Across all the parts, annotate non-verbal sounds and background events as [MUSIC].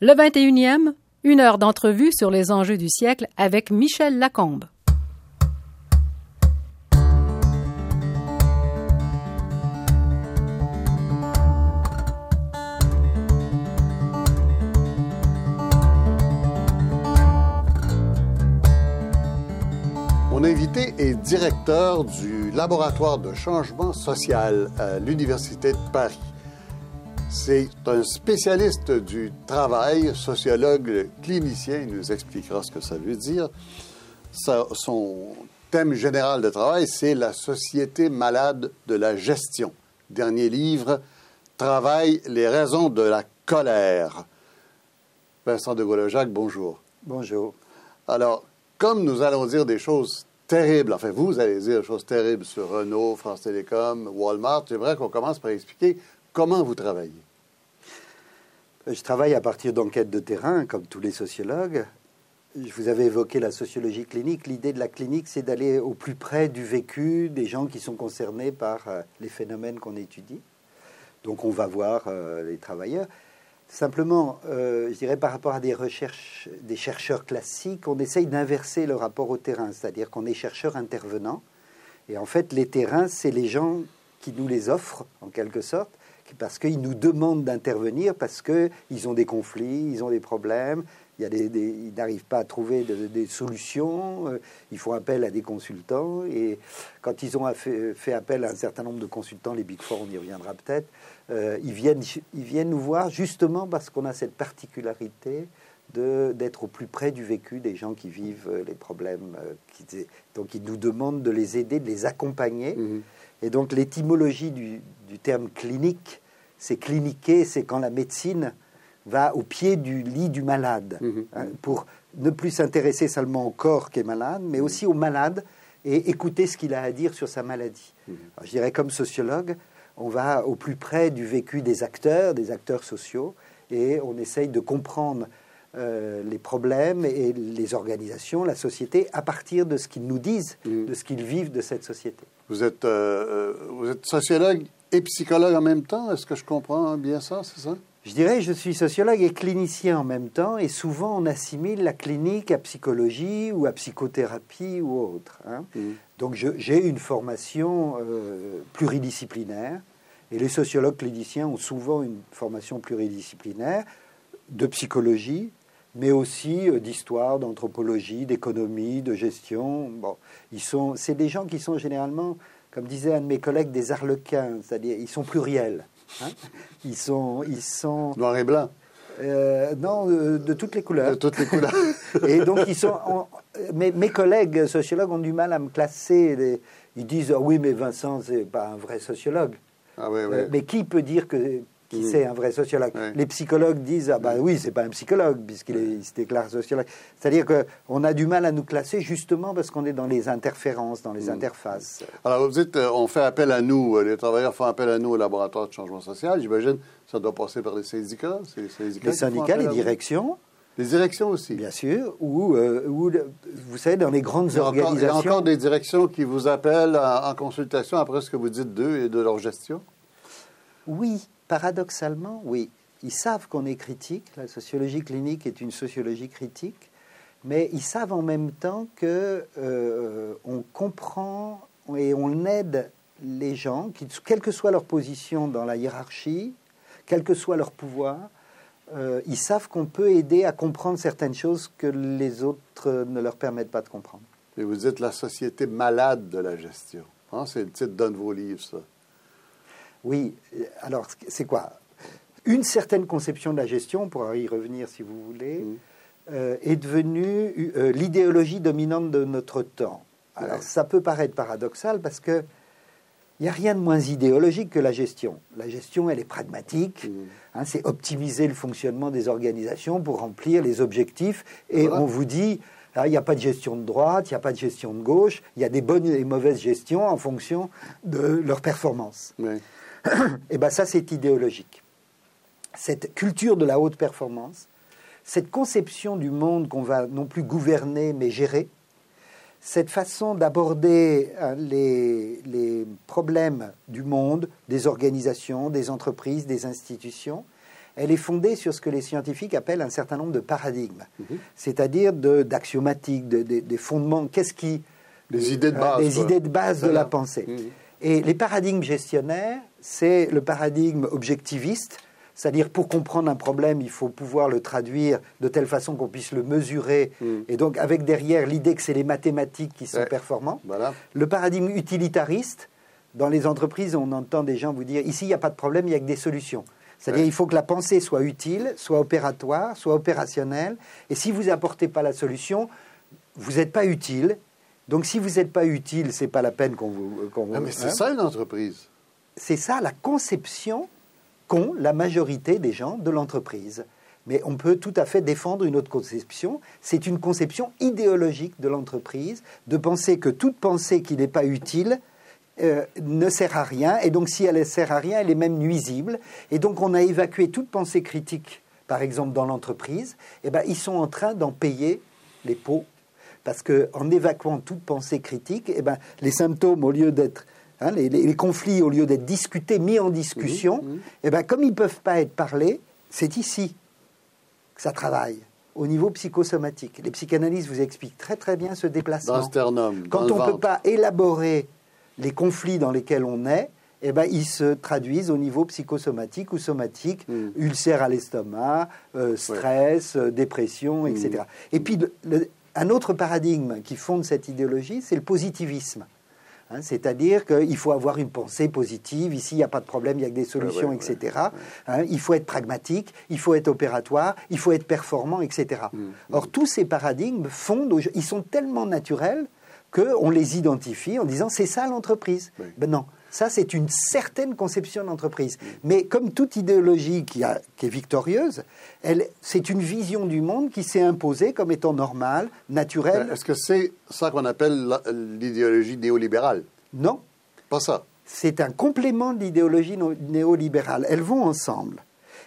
Le 21e, une heure d'entrevue sur les enjeux du siècle avec Michel Lacombe. Mon invité est directeur du laboratoire de changement social à l'Université de Paris. C'est un spécialiste du travail, sociologue clinicien, il nous expliquera ce que ça veut dire. son thème général de travail, c'est la société malade de la gestion. Dernier livre, Travail, les raisons de la colère. Vincent de Gaulle-Jacques, bonjour. Bonjour. Alors, comme nous allons dire des choses terribles, enfin vous allez dire des choses terribles sur Renault, France Télécom, Walmart, j'aimerais qu'on commence par expliquer comment vous travaillez? Je travaille à partir d'enquêtes de terrain, comme tous les sociologues. Je vous avais évoqué la sociologie clinique. L'idée de la clinique, c'est d'aller au plus près du vécu des gens qui sont concernés par euh, les phénomènes qu'on étudie. Donc on va voir euh, les travailleurs. Simplement, euh, je dirais par rapport à des recherches, des chercheurs classiques, on essaye d'inverser le rapport au terrain, c'est-à-dire qu'on est chercheur intervenant, et en fait, les terrains, c'est les gens qui nous les offrent, en quelque sorte, parce qu'ils nous demandent d'intervenir, parce qu'ils ont des conflits, ils ont des problèmes, il y a des, ils n'arrivent pas à trouver des solutions, euh, ils font appel à des consultants, et quand ils ont fait, fait, appel à un certain nombre de consultants, les Big Four, on y reviendra peut-être, euh, ils, viennent, ils viennent nous voir justement parce qu'on a cette particularité d'être au plus près du vécu des gens qui vivent euh, les problèmes. Euh, qui, donc ils nous demandent de les aider, de les accompagner. Mhm. Et donc l'étymologie du, du, terme clinique, c'est cliniquer, c'est quand la médecine va au pied du lit du malade, mhm. hein, pour ne plus s'intéresser seulement au corps qui est malade, mais aussi au malade et écouter ce qu'il a à dire sur sa maladie. Mhm. je dirais comme sociologue, on va au plus près du vécu des acteurs, des acteurs sociaux, et on essaye de comprendre euh, les problèmes et les organisations, la société, à partir de ce qu'ils nous disent, mm. de ce qu'ils vivent de cette société. Vous êtes, euh, euh, vous êtes sociologue et psychologue en même temps, est-ce que je comprends bien ça, c'est ça? Je dirais, je suis sociologue et clinicien en même temps, et souvent on assimile la clinique à psychologie ou à psychothérapie ou autre. Hein. Mm. Donc j'ai une formation pluridisciplinaire et les sociologues cliniciens ont souvent une formation pluridisciplinaire de psychologie, mais aussi euh, d'histoire, d'anthropologie, d'économie, de gestion. Bon, ils sont, c'est des gens qui sont généralement, comme disait un de mes collègues, des arlequins, c'est-à-dire ils sont pluriels. Hein. ils sont, ils sont noir et blanc. Euh, non, de, toutes les couleurs. De toutes les couleurs. [LAUGHS] et donc ils sont. mes, mes, collègues sociologues ont du mal à me classer. ils disent ah oui, mais Vincent c'est pas un vrai sociologue. Ah euh, mais qui peut dire que qui mm. c'est un vrai sociologue Les psychologues disent ah ben oui c'est pas un psychologue puisqu'il se déclare sociologue. C'est-à-dire qu'on a du mal à nous classer justement parce qu'on est dans les interférences, dans les mm. interfaces. Alors vous dites euh, on fait appel à nous, euh, les travailleurs font appel à nous au laboratoire de changement social. J'imagine ça doit passer par les syndicats. Les syndicats, les, syndicats, les directions. Les directions aussi. Bien sûr, ou, vous savez, dans les grandes organisations. il y a encore des directions qui vous appellent en, consultation après ce que vous dites d'eux et de leur gestion? Oui, paradoxalement, oui. Ils savent qu'on est critique. La sociologie clinique est une sociologie critique, mais ils savent en même temps que euh, on comprend et on aide les gens, quelle que soit leur position dans la hiérarchie, quel que soit leur pouvoir, euh, ils savent qu'on peut aider à comprendre certaines choses que les autres ne leur permettent pas de comprendre. Et vous êtes la société malade de la gestion. Hein? C'est le titre d'un de vos livres, ça. Oui, alors c'est quoi? Une certaine conception de la gestion, on pourra y revenir si vous voulez, mm. euh, est devenue euh, l'idéologie dominante de notre temps. Alors ça peut paraître paradoxal parce que il n'y a rien de moins idéologique que la gestion. La gestion, elle est pragmatique. Mm. Hein, c'est optimiser le fonctionnement des organisations pour remplir les objectifs. Et on vous dit, ah, il n'y a pas de gestion de droite, il n'y a pas de gestion de gauche. Il y a des bonnes et mauvaises gestions en fonction de leur performance. Et [COUGHS] eh bien ça, c'est idéologique. Cette culture de la haute performance, cette conception du monde qu'on va non plus gouverner mais gérer, cette façon d'aborder euh, les, problèmes du monde, des organisations, des entreprises, des institutions, elle est fondée sur ce que les scientifiques appellent un certain nombre de paradigmes, c'est-à-dire de- d'axiomatiques, de, de- des fondements. Qu'est-ce qui Les idées de euh, base. les idées de base de la pensée. Mhm. Et les paradigmes gestionnaires, c'est le paradigme objectiviste, c'est-à-dire pour comprendre un problème, il faut pouvoir le traduire de telle façon qu'on puisse le mesurer, Mhm. et donc avec derrière l'idée que c'est les mathématiques qui sont Ouais. performants. Voilà. Le paradigme utilitariste, dans les entreprises, on entend des gens vous dire ici, il n'y a pas de problème, il n'y a que des solutions. C'est-à-dire Ouais. il faut que la pensée soit utile, soit opératoire, soit opérationnelle. Et si vous n'apportez pas la solution, vous n'êtes pas utile. Donc si vous n'êtes pas utile, c'est pas la peine qu'on vous. Ah, vous- mais c'est hein. ça une entreprise. C'est ça la conception qu'ont la majorité des gens de l'entreprise. Mais on peut tout à fait défendre une autre conception. C'est une conception idéologique de l'entreprise, de penser que toute pensée qui n'est pas utile euh, ne sert à rien. Et donc, si elle ne sert à rien, elle est même nuisible. Et donc, on a évacué toute pensée critique, par exemple, dans l'entreprise. Eh ben, ils sont en train d'en payer les pots. Parce qu'en évacuant toute pensée critique, eh ben, les symptômes, au lieu d'être Hein, les, les- les conflits, au lieu d'être discutés, mis en discussion, eh ben, comme ils ne peuvent pas être parlés, c'est ici que ça travaille, au niveau psychosomatique. Les psychanalystes vous expliquent très très bien ce déplacement. Dans le sternum. Quand on ne peut pas élaborer les conflits dans lesquels on est, eh ben, ils se traduisent au niveau psychosomatique ou somatique, Mm. ulcère à l'estomac, euh, stress, euh, dépression, etc. Et puis, le- le- un autre paradigme qui fonde cette idéologie, c'est le positivisme. Hein, C'est-à-dire qu'il faut avoir une pensée positive, ici il n'y a pas de problème, il y a que des solutions, ouais, etc. Hein, il faut être pragmatique, il faut être opératoire, il faut être performant, etc. Or, tous ces paradigmes fondent, ils sont tellement naturels qu'on les identifie en disant c'est ça l'entreprise. Ben non, ça c'est une certaine conception d'entreprise. Mais comme toute idéologie qui, a- qui est victorieuse, c'est une vision du monde qui s'est imposée comme étant normale, naturelle. Est-ce que c'est ça qu'on appelle l'idéologie néolibérale? Non, Pas ça. c'est un complément de l'idéologie néolibérale. Elles vont ensemble.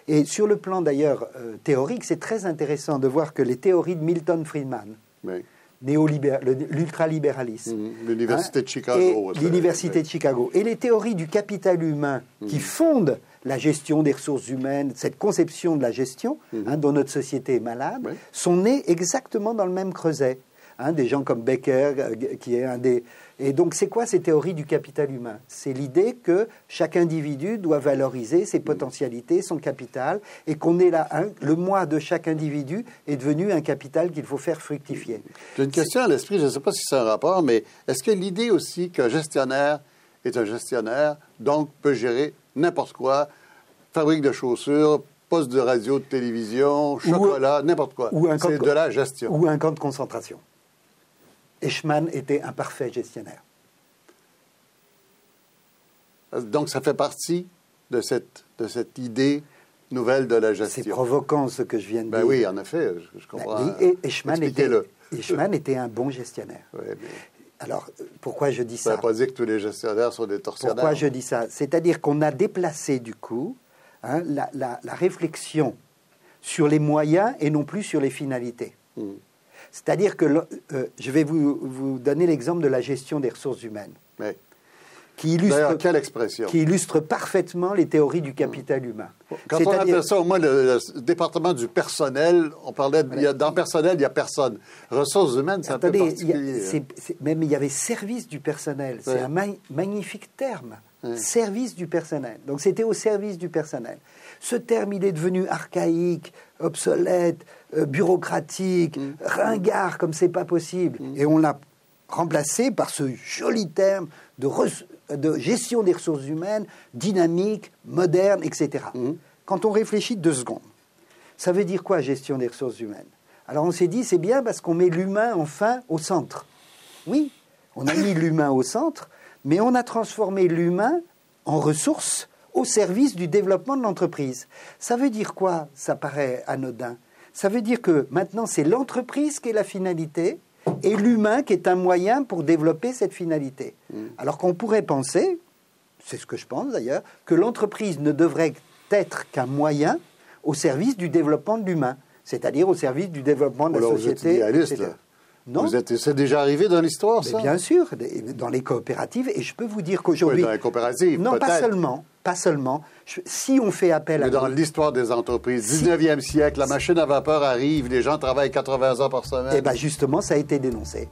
Et sur le plan d'ailleurs euh, théorique, c'est très intéressant de voir que les théories de Milton Friedman, Oui. L'ultralibéralisme, Mhm. L'Université hein, de Chicago. l'Université de Chicago, et les théories du capital humain qui fondent la gestion des ressources humaines, cette conception de la gestion hein, dont notre société est malade, sont nées exactement dans le même creuset. Hein, des gens comme Becker, euh, qui est un des... Et donc, c'est quoi ces théories du capital humain? C'est l'idée que chaque individu doit valoriser ses potentialités, son capital, et qu'on est là, hein, le moi de chaque individu est devenu un capital qu'il faut faire fructifier. J'ai une question à l'esprit, je ne sais pas si c'est un rapport, mais est-ce que l'idée aussi qu'un gestionnaire est un gestionnaire, donc peut gérer n'importe quoi, fabrique de chaussures, poste de radio, de télévision, chocolat, n'importe quoi? C'est de la gestion. Ou un camp de concentration. Eichmann était un parfait gestionnaire. Donc ça fait partie de cette, de cette idée nouvelle de la C'est gestion. provoquant ce que je viens de Ben dire. oui, en effet, je, je comprends. Ben, et Eichmann, était, Expliquez-le. [LAUGHS] Eichmann était un bon gestionnaire. Mais Alors, pourquoi je dis ça ne ça veut pas dire que tous les gestionnaires sont des tortionnaires. Pourquoi je dis ça? C'est-à-dire qu'on a déplacé du coup hein, la, la- la réflexion sur les moyens et non plus sur les finalités. Mm. C'est-à-dire que le- euh, je vais vous, vous donner l'exemple de la gestion des ressources humaines, qui illustre, quelle expression qui illustre parfaitement les théories du capital humain. Quand on appelle ça, au moins, le, le département du personnel, on parlait, de- il y a- dans personnel, il n'y a personne. Ressources humaines, c'est un peu Attendez, il y a- particulier. hein. même il y avait service du personnel. C'est un ma- magnifique terme. Service du personnel. Donc c'était au service du personnel. Ce terme, il est devenu archaïque, obsolète, euh, bureaucratique, Mm. ringard comme c'est pas possible. Et on l'a remplacé par ce joli terme de gestion des ressources humaines, dynamique, moderne, etc. Mm. Quand on réfléchit deux secondes, ça veut dire quoi gestion des ressources humaines? Alors on s'est dit c'est bien parce qu'on met l'humain enfin au centre. Oui, on a mis [LAUGHS] l'humain au centre, mais on a transformé l'humain en ressource au service du développement de l'entreprise. Ça veut dire quoi Ça paraît anodin? Ça veut dire que maintenant c'est l'entreprise qui est la finalité et l'humain qui est un moyen pour développer cette finalité. Alors qu'on pourrait penser, c'est ce que je pense d'ailleurs, que l'entreprise ne devrait être qu'un moyen au service du développement de l'humain, c'est-à-dire au service du développement de la Alors, vous êtes société. Non, Vous êtes, c'est déjà arrivé dans l'histoire, ça? bien sûr, dans les coopératives, et je peux vous dire Oui, qu'aujourd'hui, dans les coopératives, non pas seulement, pas seulement. si on fait appel Mais à... dans l'histoire des entreprises, 19e siècle, la machine à vapeur arrive, les gens travaillent 80 heures par semaine. Eh bien justement, ça a été dénoncé.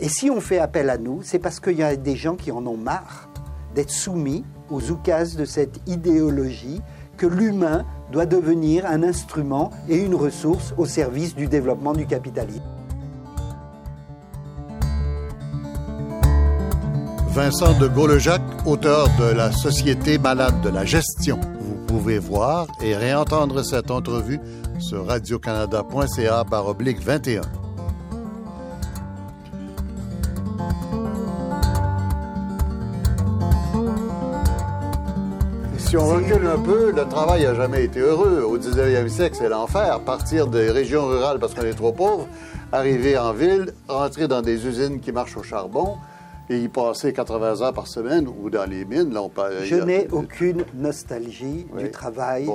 Et si on fait appel à nous, c'est parce qu'il y a des gens qui en ont marre d'être soumis aux oukases de cette idéologie que l'humain doit devenir un instrument et une ressource au service du développement du capitalisme. Vincent de Gaulejac, auteur de La Société malade de la gestion. Vous pouvez voir et réentendre cette entrevue sur radiocanada.ca par oblique 21. Si on recule un peu, le travail n'a jamais été heureux. Au 19e siècle, c'est l'enfer. Partir des régions rurales parce qu'on est trop pauvre, arriver en ville, rentrer dans des usines qui marchent au charbon et y passer 80 heures par semaine ou dans les mines. Là, on Je n'ai aucune nostalgie du travail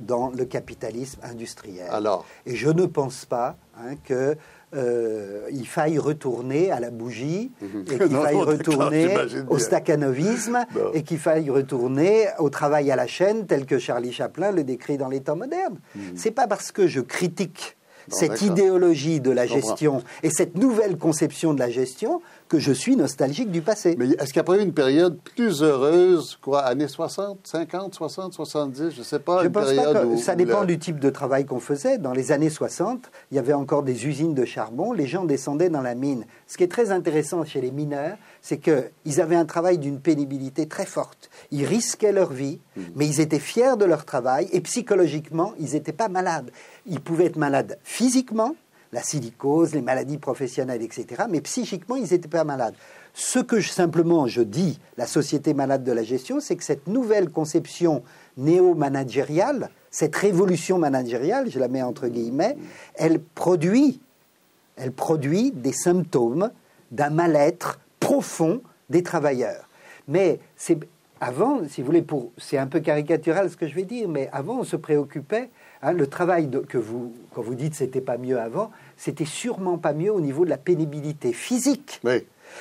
dans le capitalisme industriel. Alors? Et je ne pense pas hein, que euh, il faille retourner à la bougie, mhm. et [LAUGHS] qu'il faille retourner au staccanovisme, [LAUGHS] et qu'il faille retourner au travail à la chaîne tel que Charlie Chaplin le décrit dans les temps modernes. Mhm. C'est pas parce que je critique cette idéologie de la gestion et cette nouvelle conception de la gestion que je suis nostalgique du passé. Mais est-ce qu'il n'y a pas eu une période plus heureuse, quoi, années 60, 50, 60, 70, je ne sais pas, je une pense période pas que ça dépend du type de travail qu'on faisait. Dans les années 60, il y avait encore des usines de charbon, les gens descendaient dans la mine. Ce qui est très intéressant chez les mineurs, c'est qu'ils avaient un travail d'une pénibilité très forte. Ils risquaient leur vie, hmm. mais ils étaient fiers de leur travail et psychologiquement, ils n'étaient pas malades. Ils pouvaient être malades physiquement, la silicose, les maladies professionnelles, etc. Mais psychiquement, ils n'étaient pas malades. Ce que je, simplement je dis, la société malade de la gestion, c'est que cette nouvelle conception néo-managériale, cette révolution managériale, je la mets entre guillemets, elle produit, elle produit des symptômes d'un mal-être profond des travailleurs. Mais c'est avant, si vous voulez, c'est un peu caricatural ce que je vais dire, mais avant on se préoccupait Hein, le travail que vous, quand vous dites c'était pas mieux avant, c'était sûrement pas mieux au niveau de la pénibilité physique.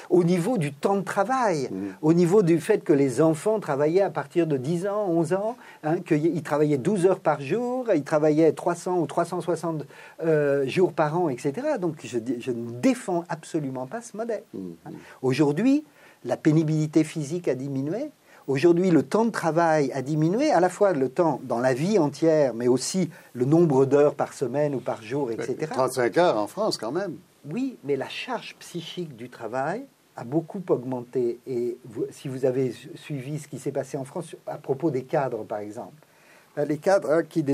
Au niveau du temps de travail, mm. au niveau du fait que les enfants travaillaient à partir de 10 ans, 11 ans, hein, qu'ils travaillaient 12 heures par jour, ils travaillaient 300 ou 360 euh, jours par an, etc. Donc je, je, ne défends absolument pas ce modèle. Mm. Hein. Aujourd'hui, la pénibilité physique a diminué, Aujourd'hui, le temps de travail a diminué, à la fois le temps dans la vie entière, mais aussi le nombre d'heures par semaine ou par jour, etc. 35 heures en France quand même. Oui, mais la charge psychique du travail a beaucoup augmenté. Et si vous avez suivi ce qui s'est passé en France à propos des cadres, par exemple, euh, les cadres hein, qui,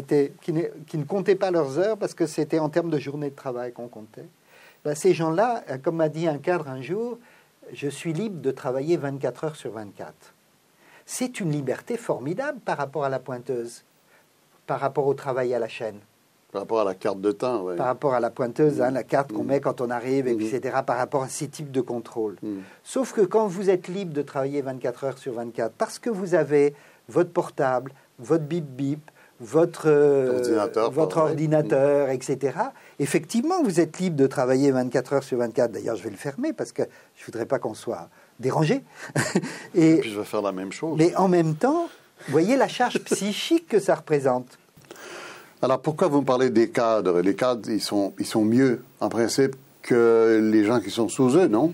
qui, ne, comptaient pas leurs heures parce que c'était en termes de journée de travail qu'on comptait. Ben, ces gens-là, euh, comme m'a dit un cadre un jour, je suis libre de travailler 24 heures sur 24 c'est une liberté formidable par rapport à la pointeuse, par rapport au travail à la chaîne. Par rapport à la carte de temps, oui. Par rapport à la pointeuse, hein, la carte qu'on mm. met quand on arrive, mm. etc., par rapport à ces types de contrôle. Mm. Sauf que quand vous êtes libre de travailler 24 heures sur 24, parce que vous avez votre portable, votre bip-bip, votre euh, ordinateur, votre ordinateur etc. Effectivement, vous êtes libre de travailler 24 heures sur 24. D'ailleurs, je vais le fermer parce que je voudrais pas qu'on soit dérangé. [LAUGHS] et, puis je vais faire la même chose. Mais en même temps, voyez la charge psychique que ça représente. Alors pourquoi vous me parlez des cadres? Les cadres, ils sont, ils sont mieux en principe que les gens qui sont sous eux, non?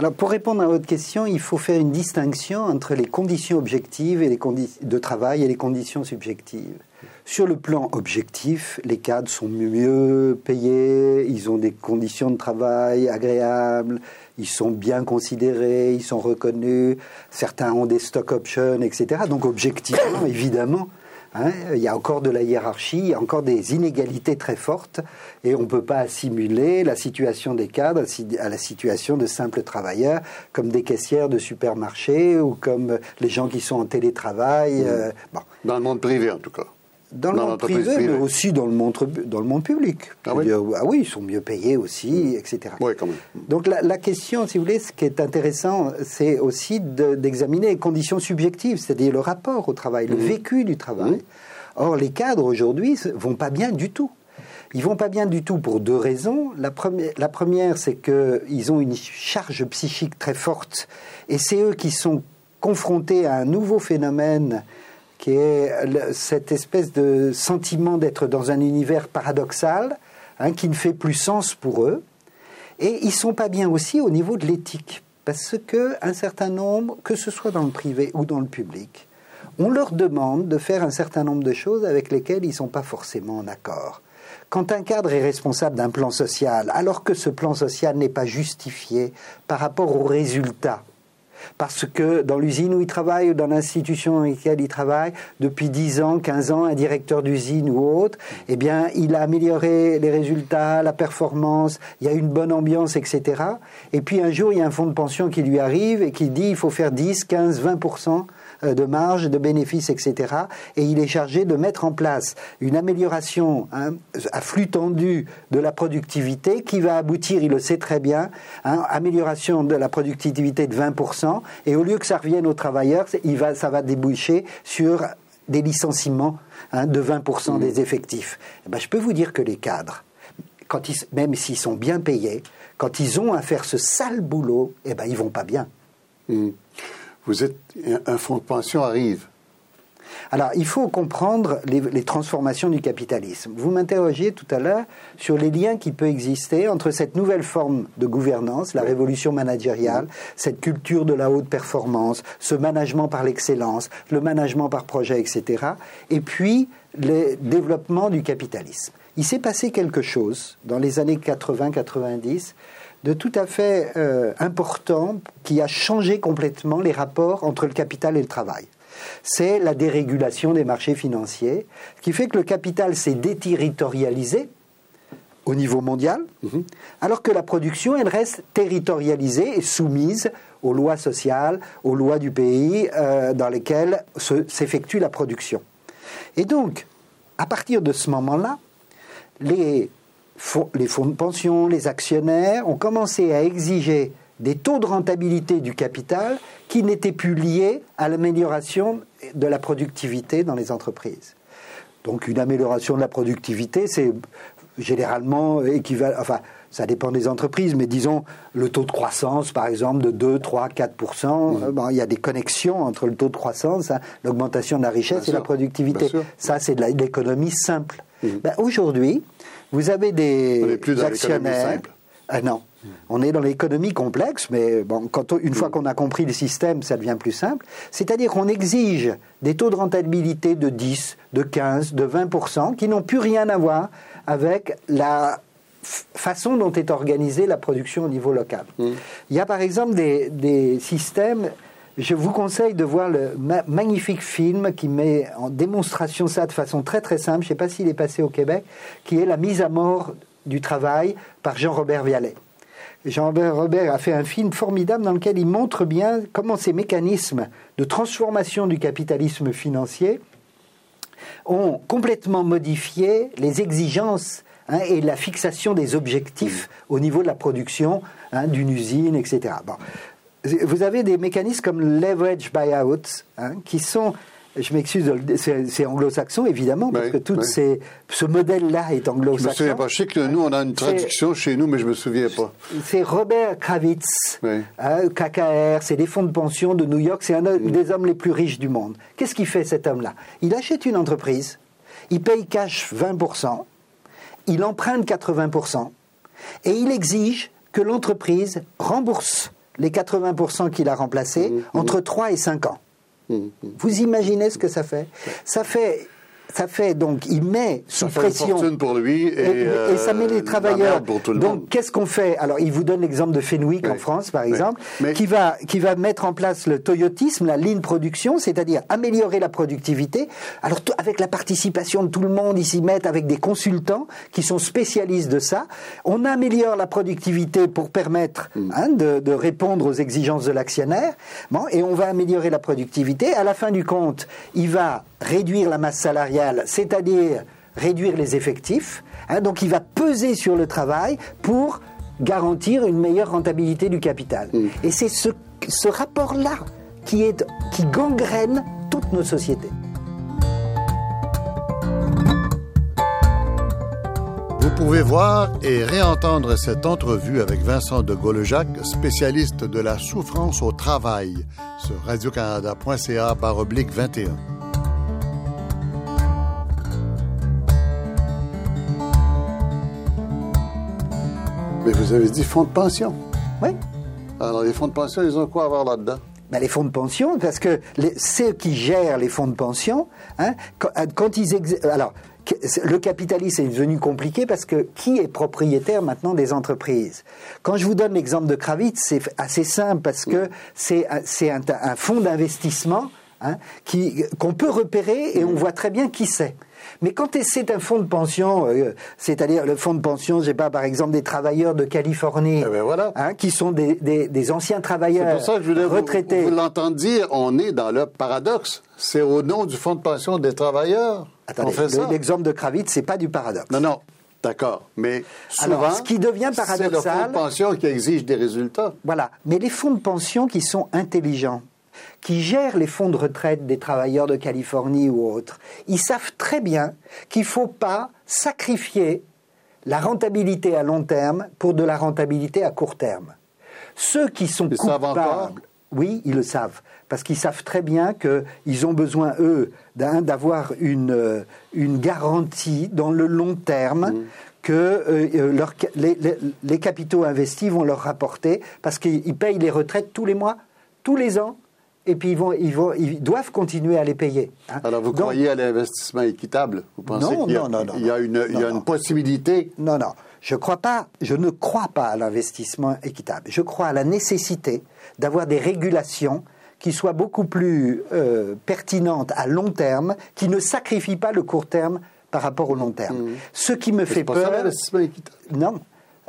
Alors, pour répondre à votre question, il faut faire une distinction entre les conditions objectives et les de travail et les conditions subjectives. Sur le plan objectif, les cadres sont mieux payés, ils ont des conditions de travail agréables, ils sont bien considérés, ils sont reconnus, certains ont des stock options, etc. Donc objectivement, [COUGHS] évidemment, hein, il y a encore de la hiérarchie, il y a encore des inégalités très fortes, et on ne peut pas assimiler la situation des cadres à la situation de simples travailleurs, comme des caissières de supermarché ou comme les gens qui sont en télétravail. Mmh. Euh, Dans le monde privé, en tout cas dans le monde privé, mais aussi dans le monde, dans le monde public. Ah oui. ah oui, ils sont mieux payés aussi, etc. Oui, quand même. Donc la, question, si vous voulez, ce qui est intéressant, c'est aussi d'examiner les conditions subjectives, c'est-à-dire le rapport au travail, le mmh. vécu du travail. Mmh. Or, les cadres aujourd'hui vont pas bien du tout. Ils vont pas bien du tout pour deux raisons. La première, la première c'est qu'ils ont une charge psychique très forte, et c'est eux qui sont confrontés à un nouveau phénomène qui est cette espèce de sentiment d'être dans un univers paradoxal, hein, qui ne fait plus sens pour eux. Et ils sont pas bien aussi au niveau de l'éthique, parce que un certain nombre, que ce soit dans le privé ou dans le public, on leur demande de faire un certain nombre de choses avec lesquelles ils ne sont pas forcément en accord. Quand un cadre est responsable d'un plan social, alors que ce plan social n'est pas justifié par rapport aux résultats, parce que dans l'usine où il travaille ou dans l'institution dans laquelle il travaille, depuis 10 ans, 15 ans, un directeur d'usine ou autre, eh bien, il a amélioré les résultats, la performance, il y a une bonne ambiance, etc. Et puis un jour, il y a un fonds de pension qui lui arrive et qui dit il faut faire 10, 15, 20 euh, de marge, de bénéfices, etc. Et il est chargé de mettre en place une amélioration hein, à flux tendu de la productivité qui va aboutir, il le sait très bien, hein, amélioration de la productivité de 20%. Et au lieu que ça revienne aux travailleurs, il va, ça va déboucher sur des licenciements hein, de 20% des effectifs. Eh ben, je peux vous dire que les cadres, ils, même s'ils sont bien payés, quand ils ont à faire ce sale boulot, eh ben, ils vont pas bien. Mmh vous êtes un fonds de pension arrive. Alors, il faut comprendre les, transformations du capitalisme. Vous m'interrogiez tout à l'heure sur les liens qui peuvent exister entre cette nouvelle forme de gouvernance, la révolution managériale, cette culture de la haute performance, ce management par l'excellence, le management par projet, etc., et puis le développement du capitalisme. Il s'est passé quelque chose dans les années 80-90 de tout à fait euh, important qui a changé complètement les rapports entre le capital et le travail. C'est la dérégulation des marchés financiers, qui fait que le capital s'est déterritorialisé au niveau mondial, mhm. alors que la production, elle reste territorialisée et soumise aux lois sociales, aux lois du pays euh, dans lesquelles s'effectue la production. Et donc, à partir de ce moment-là, les les fonds de pension, les actionnaires ont commencé à exiger des taux de rentabilité du capital qui n'étaient plus liés à l'amélioration de la productivité dans les entreprises. Donc une amélioration de la productivité, c'est généralement équivalent, enfin ça dépend des entreprises, mais disons le taux de croissance, par exemple, de 2, 3, 4 il y a des connexions entre le taux de croissance, hein, l'augmentation de la richesse et la productivité. Ça, c'est de l'économie simple. Mmh. Ben, aujourd'hui, vous avez des actionnaires. Ah non, on est dans l'économie complexe, mais bon, quand une fois qu'on a compris le système, ça devient plus simple. C'est-à-dire qu'on exige des taux de rentabilité de 10, de 15, de 20% qui n'ont plus rien à voir avec la façon dont est organisée la production au niveau local. Mmh. Il y a par exemple des systèmes je vous conseille de voir le magnifique film qui met en démonstration ça de façon très très simple, je ne sais pas s'il est passé au Québec, qui est La mise à mort du travail par Jean-Robert Vialet. Jean-Robert a fait un film formidable dans lequel il montre bien comment ces mécanismes de transformation du capitalisme financier ont complètement modifié les exigences hein, et la fixation des objectifs au niveau de la production hein, d'une usine, etc. Bon vous avez des mécanismes comme leverage buyout, hein, qui sont je m'excuse, c'est anglo-saxon évidemment, parce que tout ce modèle-là est anglo-saxon. Je me souviens pas. Je sais que nous, on a une traduction chez nous, mais je me souviens pas. C'est Robert Kravitz, hein, KKR, c'est des fonds de pension de New York, c'est un mm. des hommes les plus riches du monde. Qu'est-ce qu'il fait cet homme-là? Il achète une entreprise, il paye cash 20%, il emprunte 80%, et il exige que l'entreprise rembourse les 80% qu'il a remplacés mmh, mmh. entre 3 et 5 ans. Mmh, Vous imaginez ce que ça fait? Ça fait ça fait donc, il met sous ça pression. Fait une pour lui et, et, ça met les euh, travailleurs. Pour tout le donc, qu'est-ce qu'on fait? Alors, il vous donne l'exemple de Fenwick en France, par exemple, qui va qui va mettre en place le Toyotisme, la ligne production, c'est-à-dire améliorer la productivité. Alors, avec la participation de tout le monde, ils s'y mettent avec des consultants qui sont spécialistes de ça. On améliore la productivité pour permettre mm. hein, de, de, répondre aux exigences de l'actionnaire. Bon, et on va améliorer la productivité. À la fin du compte, il va réduire la masse salariale, c'est-à-dire réduire les effectifs. Hein, donc il va peser sur le travail pour garantir une meilleure rentabilité du capital. Mm. Et c'est ce, ce rapport-là qui, qui gangrène toutes nos sociétés. Vous pouvez voir et réentendre cette entrevue avec Vincent de Gollejac, spécialiste de la souffrance au travail, sur radiocanada.ca 21. Mais vous avez dit fonds de pension. Oui. Alors, les fonds de pension, ils ont quoi à voir là-dedans? Ben, les fonds de pension, parce que les, ceux qui gèrent les fonds de pension, hein, quand, quand, ils... Alors, le capitalisme est devenu compliqué parce que qui est propriétaire maintenant des entreprises? Quand je vous donne l'exemple de Kravitz, c'est assez simple parce que c'est un, un, fonds d'investissement hein, qu'on peut repérer et on voit très bien qui c'est. Mais quand c'est un fonds de pension, euh, c'est-à-dire le fonds de pension, je sais pas, par exemple, des travailleurs de Californie, eh ben voilà. hein, qui sont des, des, des anciens travailleurs pour ça que je voulais retraités. Vous, vous l'entendez dire, on est dans le paradoxe. C'est au nom du fonds de pension des travailleurs. Attendez, l'exemple de Kravitz, c'est pas du paradoxe. Non, non. D'accord, mais souvent, Alors, ce qui devient paradoxal, c'est le fonds de pension qui exige des résultats. Voilà, mais les fonds de pension qui sont intelligents, qui gèrent les fonds de retraite des travailleurs de Californie ou autres, ils savent très bien qu'il ne faut pas sacrifier la rentabilité à long terme pour de la rentabilité à court terme. Ceux qui sont ils coupables, oui, ils le savent, parce qu'ils savent très bien qu'ils ont besoin, eux, d'avoir une, une garantie dans le long terme. Mmh. que euh, leur, les, les, les, capitaux investis vont leur rapporter parce qu'ils payent les retraites tous les mois, tous les ans, et puis ils, vont, ils, vont, ils doivent continuer à les payer. Hein. Alors vous Donc, croyez à l'investissement équitable? Vous pensez non, qu'il y a, non, non, non, il y a une, non, y a une possibilité? Non, non. Je, crois pas, je ne crois pas à l'investissement équitable. Je crois à la nécessité d'avoir des régulations qui soient beaucoup plus euh, pertinentes à long terme, qui ne sacrifient pas le court terme par rapport au long terme. Mmh. Ce qui me fait peur. l'investissement équitable Non.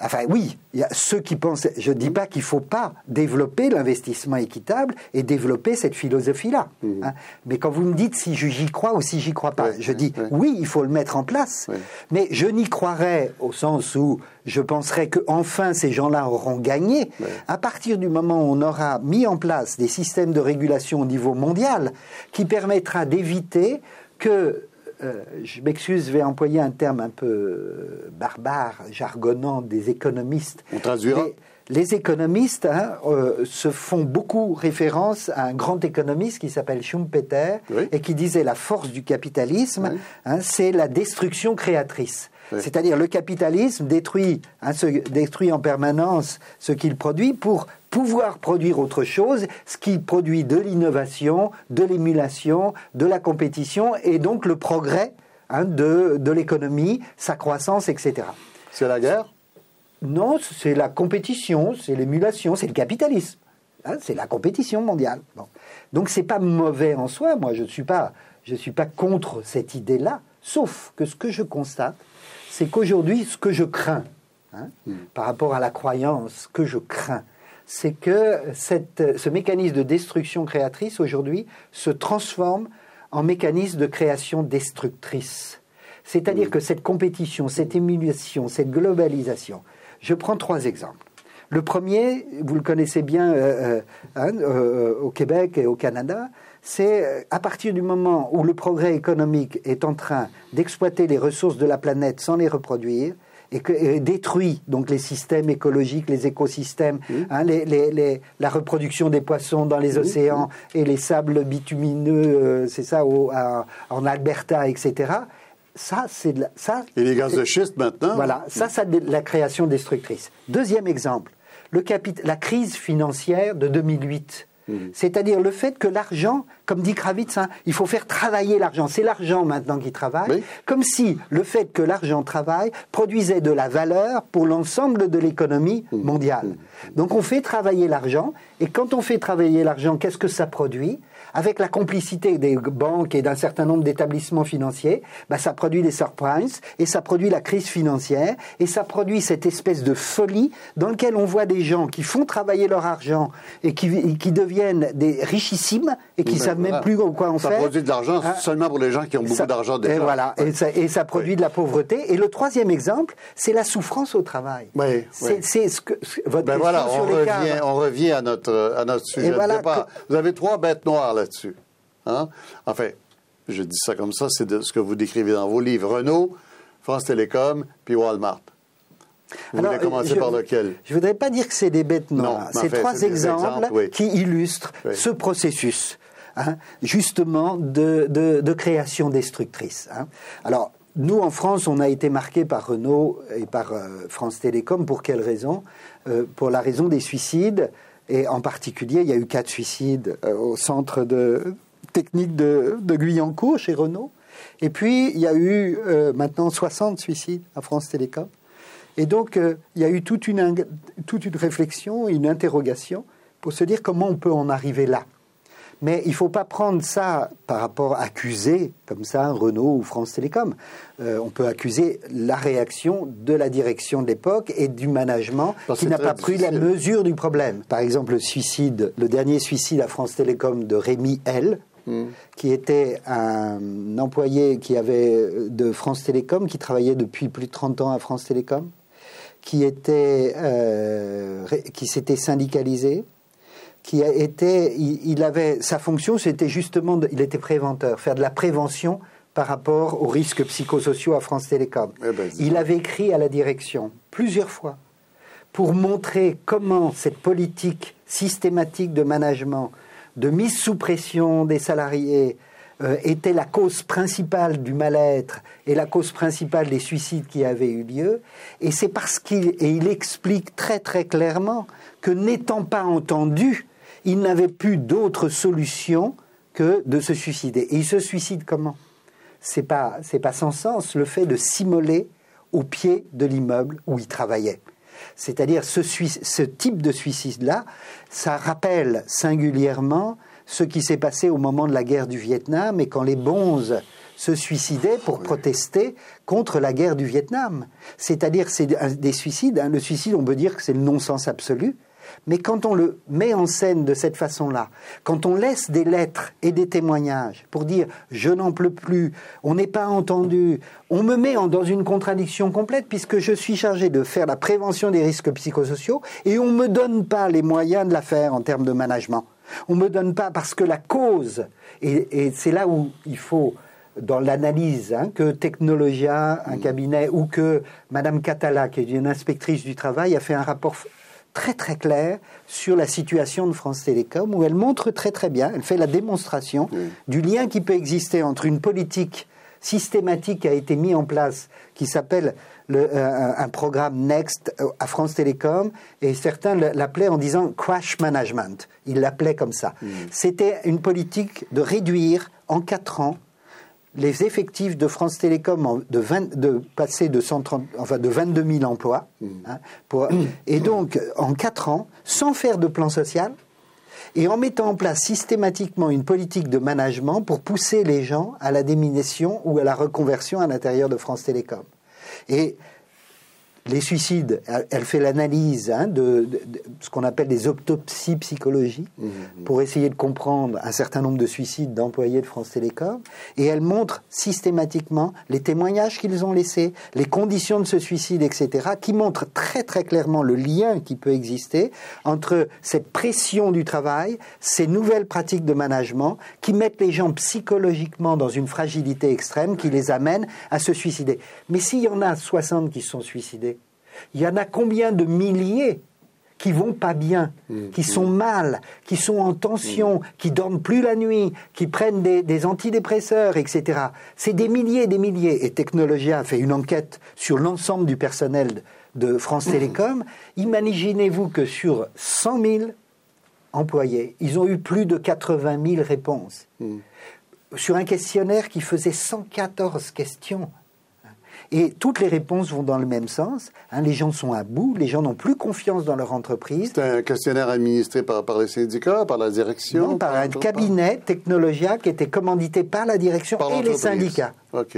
Enfin oui, il y a ceux qui pensent. Je ne dis pas qu'il ne faut pas développer l'investissement équitable et développer cette philosophie-là. Mmh. Hein. Mais quand vous me dites si j'y crois ou si j'y crois pas, je dis oui, il faut le mettre en place. Mais je n'y croirais au sens où je penserais que enfin ces gens-là auront gagné à partir du moment où on aura mis en place des systèmes de régulation au niveau mondial qui permettra d'éviter que euh, je m'excuse, je vais employer un terme un peu euh, barbare, jargonnant des économistes. On traduira. Les, les économistes hein, euh, se font beaucoup référence à un grand économiste qui s'appelle Schumpeter Oui. et qui disait la force du capitalisme, Oui. hein, c'est la destruction créatrice. Oui. C'est-à-dire le capitalisme détruit, hein, ce- détruit en permanence ce qu'il produit pour pouvoir produire autre chose, ce qui produit de l'innovation, de l'émulation, de la compétition et donc le progrès hein, de, de l'économie, sa croissance, etc. C'est la guerre? Non, c'est la compétition, c'est l'émulation, c'est le capitalisme. Hein, c'est la compétition mondiale. Bon. Donc c'est pas mauvais en soi. Moi, je ne suis pas, je suis pas contre cette idée-là. Sauf que ce que je constate, c'est qu'aujourd'hui, ce que je crains, hein, par rapport à la croyance, ce que je crains, c'est que cette, ce mécanisme de destruction créatrice aujourd'hui se transforme en mécanisme de création destructrice. C'est-à-dire que cette compétition, cette émulation, cette globalisation, je prends trois exemples. Le premier, vous le connaissez bien euh, euh, hein, euh, au Québec et au Canada, c'est euh, à partir du moment où le progrès économique est en train d'exploiter les ressources de la planète sans les reproduire, et, que, et détruit donc les systèmes écologiques, les écosystèmes, hein, les- les- les- la reproduction des poissons dans les océans et les sables bitumineux, euh, c'est ça, au- à- en Alberta, etc. Ça, c'est de la- ça. Et les gaz de schiste maintenant Voilà, ça, c'est de la création destructrice. Deuxième exemple, le capit- la crise financière de 2008. C'est-à-dire le fait que l'argent, comme dit Kravitz, hein, il faut faire travailler l'argent. C'est l'argent maintenant qui travaille. Oui. Comme si le fait que l'argent travaille produisait de la valeur pour l'ensemble de l'économie mondiale. Donc on fait travailler l'argent, et quand on fait travailler l'argent, qu'est-ce que ça produit? Avec la complicité des banques et d'un certain nombre d'établissements financiers, bah, ça produit des subprimes et ça produit la crise financière et ça produit cette espèce de folie dans laquelle on voit des gens qui font travailler leur argent et qui, et qui deviennent des richissimes et qui Ben, savent voilà. même plus quoi en Ça faire. produit de l'argent Hein seulement pour les gens qui ont beaucoup Ça- d'argent déjà. Et voilà, et, ça, et ça produit de la pauvreté. Et le troisième exemple, c'est la souffrance au travail. Oui, C'est oui. ce que votre Ben voilà, sur on les revient, cadres. on revient à notre, à notre sujet Et voilà de départ. que- Vous avez trois bêtes noires là-dessus. Hein? Enfin, je dis ça comme ça, c'est ce que vous décrivez dans vos livres. Renault, France Télécom, puis Walmart. Vous voulez commencer je, par lequel? Je ne voudrais pas dire que c'est des bêtes noires. C'est trois exemples, exemples, oui. qui illustrent Oui. ce processus, hein, justement, de, de- de création destructrice. hein. Alors, nous, en France, on a été marqué par Renault et par euh, France Télécom. Pour quelle raison? Euh, Pour la raison des suicides. Et en particulier, il y a eu quatre suicides euh, au centre de technique de, de Guyancourt, chez Renault. Et puis, il y a eu maintenant 60 suicides à France Télécom. Et donc, euh, il y a eu toute une, toute une réflexion, une interrogation pour se dire comment on peut en arriver là. Mais il ne faut pas prendre ça par rapport à accuser, comme ça, Renault ou France Télécom. Euh, on peut accuser la réaction de la direction de l'époque et du management Parce qui n'a pas pris la mesure du problème. Par exemple, le suicide, le dernier suicide à France Télécom de Rémi L, qui était un employé qui avait de France Télécom, qui travaillait depuis plus de 30 ans à France Télécom, qui était euh, qui s'était syndicalisé, qui a été, il, il avait sa fonction, c'était justement, de- il était préventeur, faire de la prévention par rapport aux risques psychosociaux à France Télécom. Eh ben, il avait écrit à la direction plusieurs fois pour montrer comment cette politique systématique de management, de mise sous pression des salariés, euh, était la cause principale du mal-être et la cause principale des suicides qui avaient eu lieu. Et c'est parce qu'il et il explique très très clairement que n'étant pas entendu, il n'avait plus d'autre solution que de se suicider. Et il se suicide comment? C'est pas c'est pas sans sens le fait de s'immoler au pied de l'immeuble où il travaillait. C'est-à-dire ce, type de suicide-là, ça rappelle singulièrement ce qui s'est passé au moment de la guerre du Vietnam et quand les bonzes se suicidaient pour protester contre la guerre du Vietnam. C'est-à-dire c'est des suicides. hein. Le suicide, on peut dire que c'est le non-sens absolu. Mais quand on le met en scène de cette façon-là, quand on laisse des lettres et des témoignages pour dire je n'en peux plus, on n'est pas entendu, on me met en- dans une contradiction complète puisque je suis chargé de faire la prévention des risques psychosociaux et on ne me donne pas les moyens de la faire en termes de management. On ne me donne pas parce que la cause, et, et c'est là où il faut dans l'analyse hein, que Technologia, un cabinet, ou que Madame Catala, qui est une inspectrice du travail, a fait un rapport très très clair sur la situation de France Télécom, où elle montre très très bien, elle fait la démonstration du lien qui peut exister entre une politique systématique qui a été mise en place, qui s'appelle le- euh, un, programme Next euh, à France Télécom, et certains l'appelaient en disant crash management. Ils l'appelaient comme ça. C'était une politique de réduire en quatre ans les effectifs de France Télécom de, 20 de passer de 130, enfin de 22 000 emplois, hein, pour- et donc en quatre ans, sans faire de plan social, et en mettant en place systématiquement une politique de management pour pousser les gens à la démination ou à la reconversion à l'intérieur de France Télécom. Et les suicides, elle, elle fait l'analyse hein, de, de- de ce qu'on appelle des autopsies psychologiques pour essayer de comprendre un certain nombre de suicides d'employés de France Télécom. Et elle montre systématiquement les témoignages qu'ils ont laissés, les conditions de ce suicide, etc., qui montrent très très clairement le lien qui peut exister entre cette pression du travail, ces nouvelles pratiques de management qui mettent les gens psychologiquement dans une fragilité extrême qui les amène à se suicider. Mais s'il y en a 60 qui se sont suicidés, il y en a combien de milliers qui vont pas bien, qui sont mal, qui sont en tension, qui dorment plus la nuit, qui prennent des, des antidépresseurs, etc. C'est des milliers et des milliers. Et Technologia a fait une enquête sur l'ensemble du personnel de France Télécom. Imaginez-vous que sur 100 000 employés, ils ont eu plus de 80 000 réponses. Sur un questionnaire qui faisait 114 questions. Et toutes les réponses vont dans le même sens. hein. les gens sont à bout, les gens n'ont plus confiance dans leur entreprise. C'est un questionnaire administré par, par les syndicats, par la direction Non, par un par- cabinet Technologia qui était commandité par la direction et les syndicats. OK.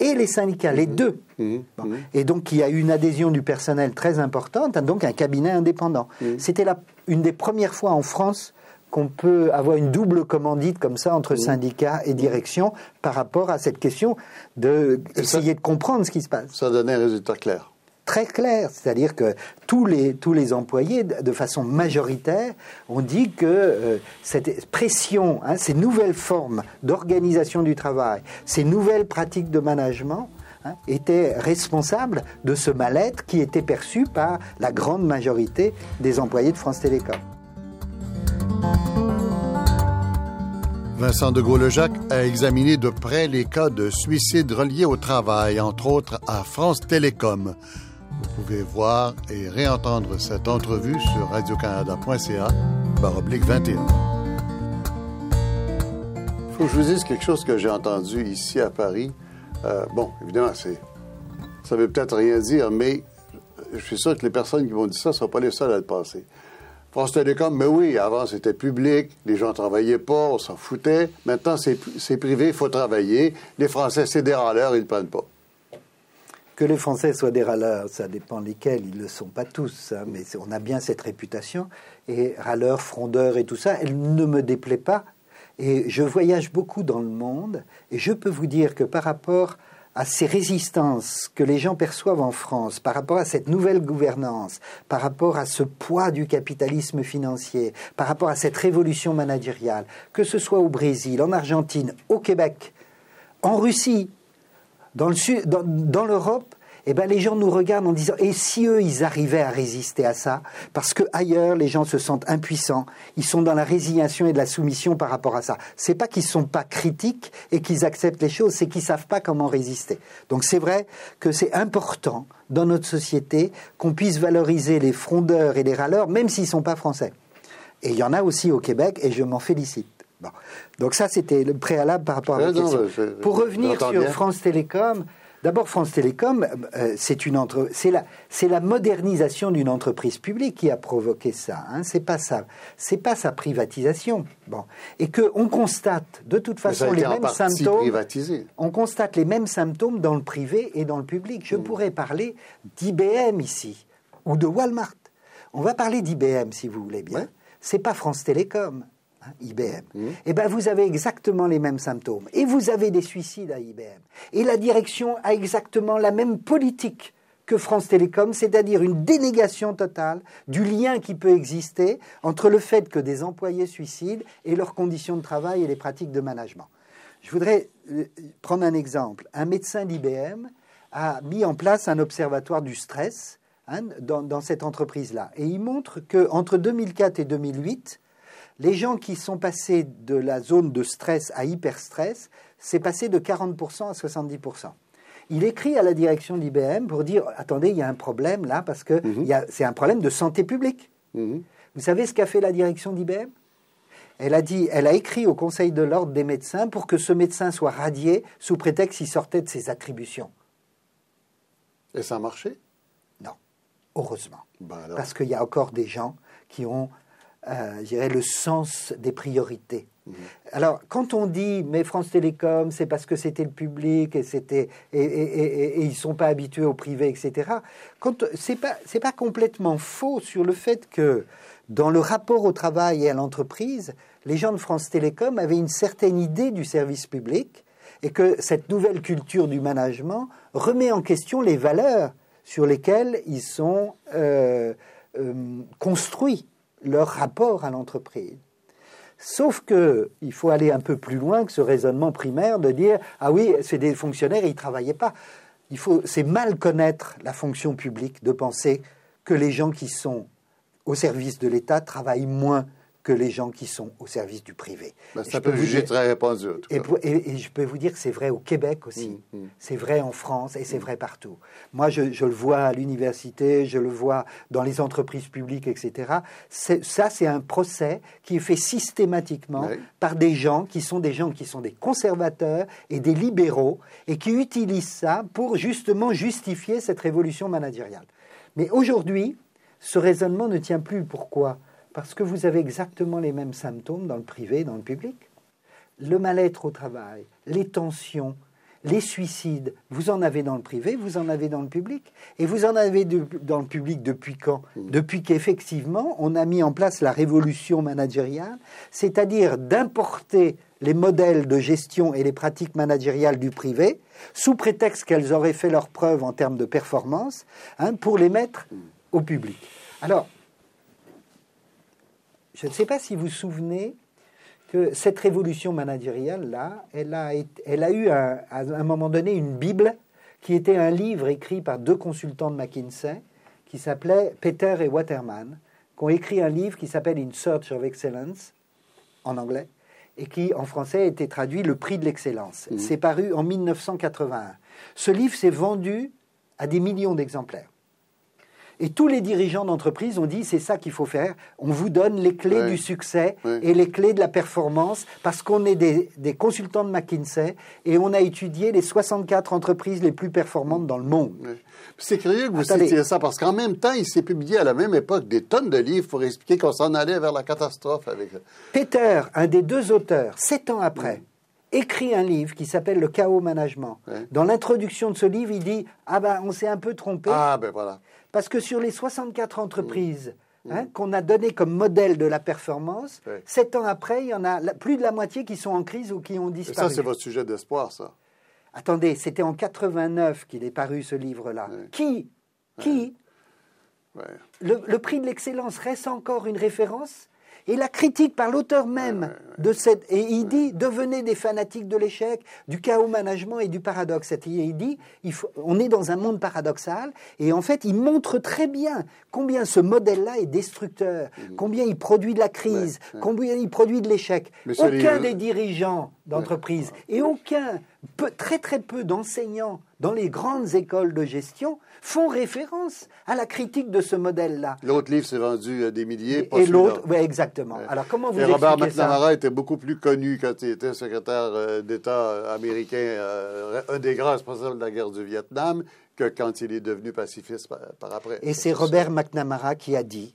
Et les syndicats, les deux. Mhm. Bon. Et donc, il y a eu une adhésion du personnel très importante, hein, donc un cabinet indépendant. C'était une des premières fois en France qu'on peut avoir une double commandite comme ça entre syndicats et direction par rapport à cette question de Et ça- essayer de comprendre ce qui se passe. Ça a donné un résultat clair. Très clair, c'est-à-dire que tous les, tous les employés, de de façon majoritaire, ont dit que euh, cette pression, hein, ces nouvelles formes d'organisation du travail, ces nouvelles pratiques de management hein, étaient responsables de ce mal-être qui était perçu par la grande majorité des employés de France Télécom. Vincent de Gaulle-Jacques a examiné de près les cas de suicides reliés au travail, entre autres à France Télécom. Vous pouvez voir et réentendre cette entrevue sur radiocanada.ca baroblique 21. Faut que je vous dise quelque chose que j'ai entendu ici à Paris. Euh, bon, évidemment, ça veut peut-être rien dire, mais je suis sûr que les personnes qui m'ont dit ça ne sont pas les seules à le penser. France Télécom, mais oui, avant c'était public, les gens travaillaient pas, on s'en foutait. Maintenant c'est, c'est privé, il faut travailler. Les Français, c'est des râleurs, ils ne prennent pas. Que les Français soient des râleurs, ça dépend lesquels, ils ne le sont pas tous, hein, mais on a bien cette réputation. Et râleurs, frondeurs et tout ça, elle ne me déplaît pas. Et je voyage beaucoup dans le monde, et je peux vous dire que par rapport à ces résistances que les gens perçoivent en France par rapport à cette nouvelle gouvernance, par rapport à ce poids du capitalisme financier, par rapport à cette révolution managériale, que ce soit au Brésil, en Argentine, au Québec, en Russie, dans l'Europe, eh ben, les gens nous regardent en disant et si eux ils arrivaient à résister à ça? Parce que ailleurs les gens se sentent impuissants, ils sont dans la résignation et de la soumission par rapport à ça. C'est pas qu'ils sont pas critiques et qu'ils acceptent les choses, c'est qu'ils savent pas comment résister. Donc c'est vrai que c'est important dans notre société qu'on puisse valoriser les frondeurs et les râleurs même s'ils sont pas français. Et il y en a aussi au Québec et je m'en félicite. Bon. Donc ça, c'était le préalable par rapport à la question. Pour revenir sur France Télécom, D'abord, France Télécom, euh, c'est une entre... c'est la, c'est la modernisation d'une entreprise publique qui a provoqué ça. Hein. C'est pas ça, c'est pas sa privatisation. Bon, et que on constate de toute façon les mêmes symptômes. Privatisé. On constate les mêmes symptômes dans le privé et dans le public. Je mm. pourrais parler d'IBM ici ou de Walmart. On va parler d'IBM si vous voulez bien. C'est pas France Télécom. IBM, mmh. eh ben vous avez exactement les mêmes symptômes. Et vous avez des suicides à IBM. Et la direction a exactement la même politique que France Télécom, c'est-à-dire une dénégation totale du lien qui peut exister entre le fait que des employés suicident et leurs conditions de travail et les pratiques de management. Je voudrais euh, prendre un exemple. Un médecin d'IBM a mis en place un observatoire du stress hein, dans, dans, cette entreprise-là. Et il montre qu'entre 2004 et 2008, les gens qui sont passés de la zone de stress à hyperstress, c'est passé de 40% à 70%. Il écrit à la direction d'IBM pour dire attendez, il y a un problème là parce que mhm. c'est un problème de santé publique. Mhm. Vous savez ce qu'a fait la direction d'IBM elle a dit, elle a écrit au Conseil de l'ordre des médecins pour que ce médecin soit radié sous prétexte qu'il sortait de ses attributions. Et ça a marché? Non, heureusement. Ben parce qu'il y a encore des gens qui ont euh, dirais, le sens des priorités. Mhm. Alors, quand on dit mais France Télécom, c'est parce que c'était le public et c'était et, et, et, ils sont pas habitués au privé, etc. Quand c'est pas c'est pas complètement faux sur le fait que dans le rapport au travail et à l'entreprise, les gens de France Télécom avaient une certaine idée du service public et que cette nouvelle culture du management remet en question les valeurs sur lesquelles ils sont euh, euh, construits leur rapport à l'entreprise. Sauf que il faut aller un peu plus loin que ce raisonnement primaire de dire ah oui c'est des fonctionnaires ils travaillaient pas. C'est mal connaître la fonction publique de penser que les gens qui sont au service de l'État travaillent moins que les gens qui sont au service du privé. Ben, ça peut juger très répandu. Et, et, je peux vous dire que c'est vrai au Québec aussi, mmh, mmh. c'est vrai en France et c'est mmh. vrai partout. Moi, je, le vois à l'université, je le vois dans les entreprises publiques, etc. Ça, c'est un procès qui est fait systématiquement par des gens qui sont des gens qui sont des conservateurs et des libéraux et qui utilisent ça pour justement justifier cette révolution managériale. Mais aujourd'hui, ce raisonnement ne tient plus. Pourquoi? Parce que vous avez exactement les mêmes symptômes dans le privé et dans le public. Le mal-être au travail, les tensions, les suicides, vous en avez dans le privé, vous en avez dans le public. Et vous en avez dans le public depuis quand? Depuis qu'effectivement, on a mis en place la révolution managériale, c'est-à-dire d'importer les modèles de gestion et les pratiques managériales du privé, sous prétexte qu'elles auraient fait leur preuve en termes de performance, hein, pour les mettre au public. Alors, je ne sais pas si vous vous souvenez que cette révolution managériale-là, elle a, elle a eu à un moment donné une Bible qui était un livre écrit par deux consultants de McKinsey, qui s'appelait Peter et Waterman, qui ont écrit un livre qui s'appelle In Search of Excellence, en anglais, et qui, en français, a été traduit Le prix de l'excellence. Mhm. C'est paru en 1981. Ce livre s'est vendu à des millions d'exemplaires. Et tous les dirigeants d'entreprise ont dit c'est ça qu'il faut faire. On vous donne les clés du succès et les clés de la performance parce qu'on est des, des consultants de McKinsey et on a étudié les 64 entreprises les plus performantes dans le monde. C'est curieux que vous Attendez. citiez ça, parce qu'en même temps, il s'est publié à la même époque des tonnes de livres pour expliquer qu'on s'en allait vers la catastrophe avec Peter, un des deux auteurs, sept ans après, écrit un livre qui s'appelle Le chaos management. Ouais. Dans l'introduction de ce livre, il dit Ah ben, on s'est un peu trompé. Ah, ben voilà. Parce que sur les 64 entreprises hein, qu'on a données comme modèle de la performance, sept ans après, il y en a plus de la moitié qui sont en crise ou qui ont Et ça, disparu. c'est votre sujet d'espoir, ça. Attendez, c'était en 89 qu'il est paru ce livre-là. Qui Qui le prix de l'excellence reste encore une référence et la critique par l'auteur même de cette et il dit devenez des fanatiques de l'échec, du chaos management et du paradoxe. Et il dit il faut, on est dans un monde paradoxal et en fait il montre très bien combien ce modèle-là est destructeur, combien il produit de la crise, combien il produit de l'échec. Aucun des dirigeants d'entreprise et aucun, peu- très très peu d'enseignants dans les grandes écoles de gestion font référence à la critique de ce modèle-là. L'autre livre s'est vendu à des milliers, pas Et l'autre, oui, exactement. Alors comment vous Et Robert McNamara était beaucoup plus connu quand il était secrétaire euh, d'État euh, américain, euh, un des grands responsables de la guerre du Vietnam, que quand il est devenu pacifiste par, par après. Et c'est Robert McNamara qui a dit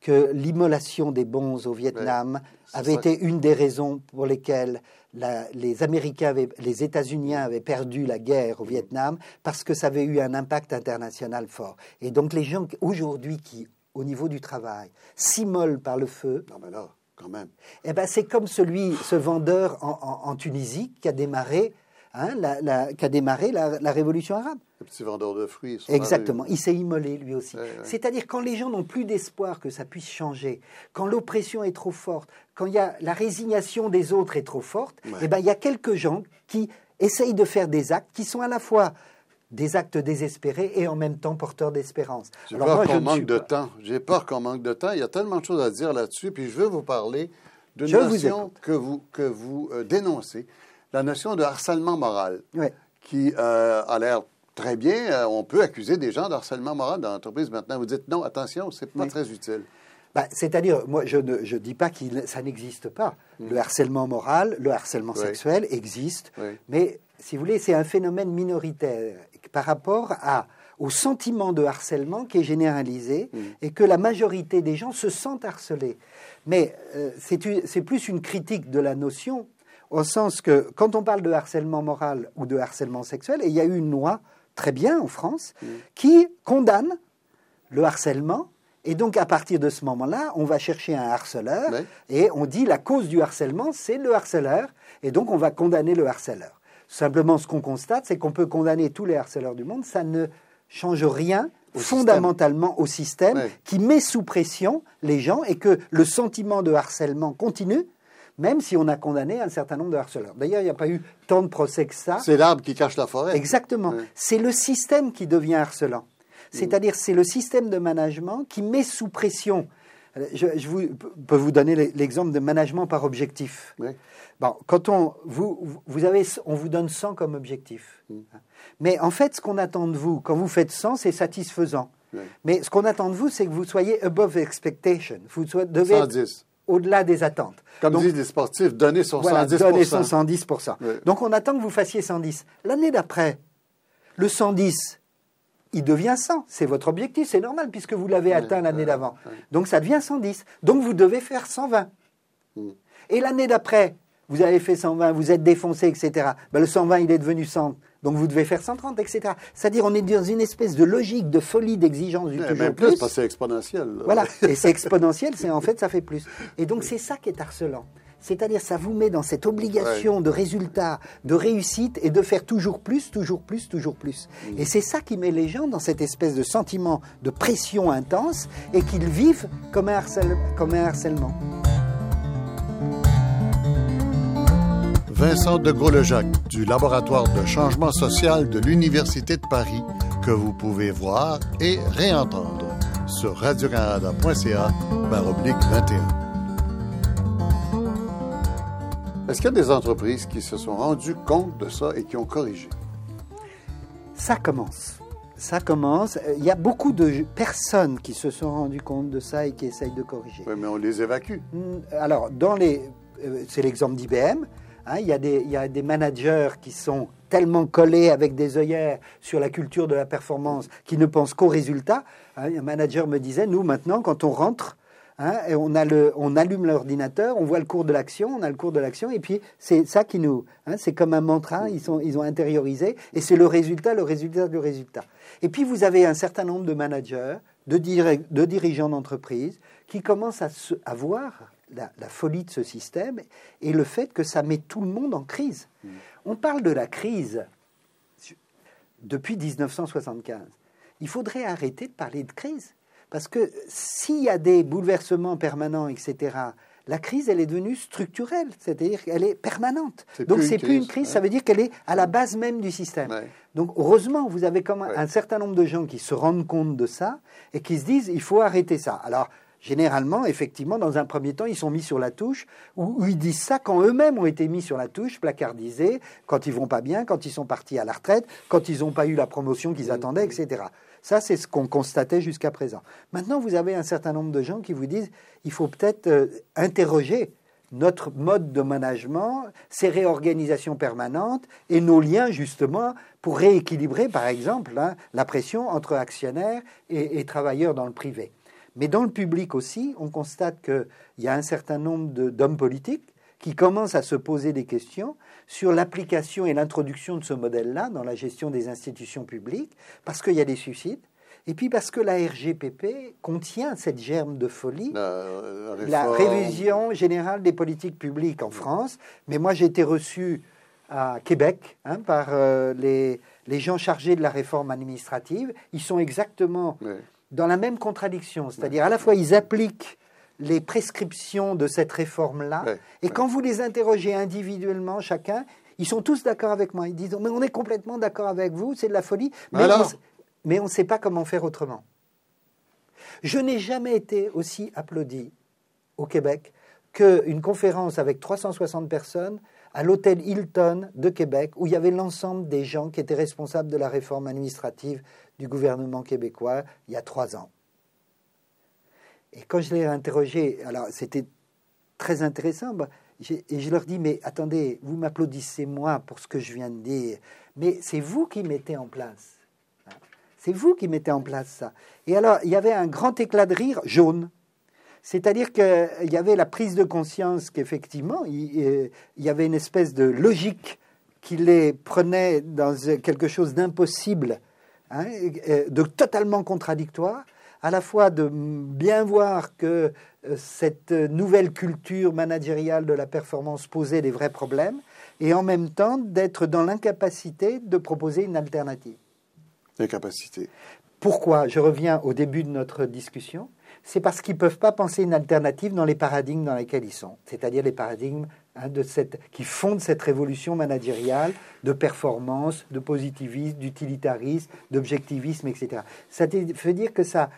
que l'immolation des bons au Vietnam avait ça. été une des raisons pour lesquelles les Américains, les États-Unis avaient perdu la guerre au Vietnam parce que ça avait eu un impact international fort. Et donc les gens aujourd'hui qui, au niveau du travail, s'immolent par le feu, Non, mais là, quand même. eh ben, c'est comme celui, ce vendeur en, en- en Tunisie qui a démarré, hein, la, la- qui a démarré la- la révolution arabe. Le petit vendeur de fruits. Exactement. Il s'est immolé lui aussi. Ouais, ouais. C'est-à-dire quand les gens n'ont plus d'espoir que ça puisse changer, quand l'oppression est trop forte, quand il y a la résignation des autres est trop forte, Ouais. eh ben il y a quelques gens qui essayent de faire des actes qui sont à la fois des actes désespérés et en même temps porteurs d'espérance. J'ai Alors peur moi, qu'on manque de pas- temps. J'ai peur qu'on manque de temps. Il y a tellement de choses à dire là-dessus. Puis je veux vous parler d'une Je notion que vous, que vous euh, dénoncez, la notion de harcèlement moral, qui euh, a l'air très bien. Euh, on peut accuser des gens de harcèlement moral dans l'entreprise. Maintenant, vous dites non, attention, c'est pas Oui. très utile. Bah, C'est-à-dire, moi, je ne je dis pas que ça n'existe pas. Le harcèlement moral, le harcèlement Mm. Oui. sexuel existe, mais si vous voulez, c'est un phénomène minoritaire par rapport à, au sentiment de harcèlement qui est généralisé Mm. et que la majorité des gens se sentent harcelés. Mais euh, c'est plus une critique de la notion, au sens que quand on parle de harcèlement moral ou de harcèlement sexuel, et il y a eu une loi très bien en France Mm. qui condamne le harcèlement. Et donc, à partir de ce moment-là, on va chercher un harceleur Ouais. et on dit la cause du harcèlement, c'est le harceleur. Et donc, on va condamner le harceleur. Simplement, ce qu'on constate, c'est qu'on peut condamner tous les harceleurs du monde. Ça ne change rien Au fondamentalement au système Ouais. qui met sous pression les gens et que le sentiment de harcèlement continue, même si on a condamné un certain nombre de harceleurs. D'ailleurs, il n'y a pas eu tant de procès que ça. C'est l'arbre qui cache la forêt. Exactement. Ouais. C'est le système qui devient harcelant. C'est-à-dire, c'est le système de management qui met sous pression. Euh, Je, je vous, peux vous donner l'exemple de management par objectif. Oui. Bon, quand on vous, vous avez, on vous donne 100 comme objectif. Mais en fait, ce qu'on attend de vous, quand vous faites 100, c'est satisfaisant. Oui. Mais ce qu'on attend de vous, c'est que vous soyez above expectation. Vous devez être 110. Au-delà des attentes. Comme Donc, disent les sportifs, donner son voilà, 110 donnez son 110%. Oui. Donc on attend que vous fassiez 110. L'année d'après, le 110, il devient 100. C'est votre objectif, c'est normal puisque vous l'avez atteint l'année d'avant. Donc ça devient 110. Donc vous devez faire 120. Mm. Et l'année d'après, vous avez fait 120, vous êtes défoncé, etc. Ben, le 120, il est devenu 100. Donc vous devez faire 130, etc. C'est-à-dire on est dans une espèce de logique de folie d'exigence du Eh, toujours Même plus, parce que c'est exponentiel. là. voilà, [LAUGHS] et c'est exponentiel, c'est en fait ça fait plus. Et donc c'est ça qui est harcelant. C'est-à-dire ça vous met dans cette obligation de résultat, de réussite et de faire toujours plus, toujours plus, toujours plus. Et c'est ça qui met les gens dans cette espèce de sentiment de pression intense et qu'ils vivent comme un, comme un harcèlement. Vincent de Gros-Lejac du laboratoire de changement social de l'Université de Paris que vous pouvez voir et réentendre sur radiocanada.ca oblique 21. Est-ce qu'il y a des entreprises qui se sont rendues compte de ça et qui ont corrigé? Ça commence. Ça commence. Il y a beaucoup de personnes qui se sont rendues compte de ça et qui essayent de corriger. Oui, mais on les évacue. Alors, dans les, euh, c'est l'exemple d'IBM. Hein, il, y a des, managers qui sont tellement collés avec des œillères sur la culture de la performance qu'ils ne pensent qu'au résultat. Hein, un manager me disait, nous maintenant, quand on rentre, hein, et on, allume l'ordinateur, on voit le cours de l'action, on a le cours de l'action, et puis c'est ça qui nous... c'est comme un mantra, ils, ont intériorisé, et c'est le résultat, le résultat, le résultat. Et puis vous avez un certain nombre de managers, de, dirigeants d'entreprise, qui commencent à, à voir la, folie de ce système et le fait que ça met tout le monde en crise. Mm. On parle de la crise depuis 1975. Il faudrait arrêter de parler de crise. Parce que s'il y a des bouleversements permanents, etc., la crise, elle est devenue structurelle, c'est-à-dire qu'elle est permanente. Donc, c'est plus une crise, ça veut dire qu'elle est à la base même du système. Donc, heureusement, vous avez quand même un certain nombre de gens qui se rendent compte de ça et qui se disent, il faut arrêter ça. Alors, généralement, effectivement, dans un premier temps, ils sont mis sur la touche, ou, ils disent ça quand eux-mêmes ont été mis sur la touche, placardisés, quand ils vont pas bien, quand ils sont partis à la retraite, quand ils n'ont pas eu la promotion qu'ils attendaient, etc. Ça, c'est ce qu'on constatait jusqu'à présent. Maintenant, vous avez un certain nombre de gens qui vous disent, il faut peut-être euh, interroger notre mode de management, ces réorganisations permanentes et nos liens justement pour rééquilibrer, par exemple, hein, la pression entre actionnaires et travailleurs dans le privé. Mais dans le public aussi, on constate qu'il y a un certain nombre d'hommes politiques qui commencent à se poser des questions sur l'application et l'introduction de ce modèle-là dans la gestion des institutions publiques, parce qu'il y a des suicides, et puis parce que la RGPP contient cette germe de folie, la, révision générale des politiques publiques en France. Mais moi, j'ai été reçu à Québec hein, par euh, les, les, gens chargés de la réforme administrative. Ils sont exactement dans la même contradiction. C'est-à-dire, à la fois, ils appliquent les prescriptions de cette réforme-là, et quand vous les interrogez individuellement, chacun, ils sont tous d'accord avec moi. Ils disent, mais on est complètement d'accord avec vous, c'est de la folie, mais on ne sait pas comment faire autrement. Je n'ai jamais été aussi applaudi au Québec qu'une conférence avec 360 personnes à l'hôtel Hilton de Québec, où il y avait l'ensemble des gens qui étaient responsables de la réforme administrative du gouvernement québécois il y a trois ans. Et quand je l'ai interrogé, alors c'était très intéressant, bah, et je leur dis, mais attendez, vous m'applaudissez moi pour ce que je viens de dire, mais c'est vous qui mettez en place. C'est vous qui mettez en place ça. Et alors, il y avait un grand éclat de rire jaune. C'est-à-dire qu'il y avait la prise de conscience qu'effectivement, il, y avait une espèce de logique qui les prenait dans quelque chose d'impossible, hein, de totalement contradictoire, à la fois de bien voir que euh, cette nouvelle culture managériale de la performance posait des vrais problèmes, et en même temps d'être dans l'incapacité de proposer une alternative. Incapacité. Pourquoi? Je reviens au début de notre discussion c'est parce qu'ils ne peuvent pas penser une alternative dans les paradigmes dans lesquels ils sont, c'est-à-dire les paradigmes hein, de cette, qui fondent cette révolution managériale de performance, de positivisme, d'utilitarisme, d'objectivisme, etc. Ça veut dire que ça,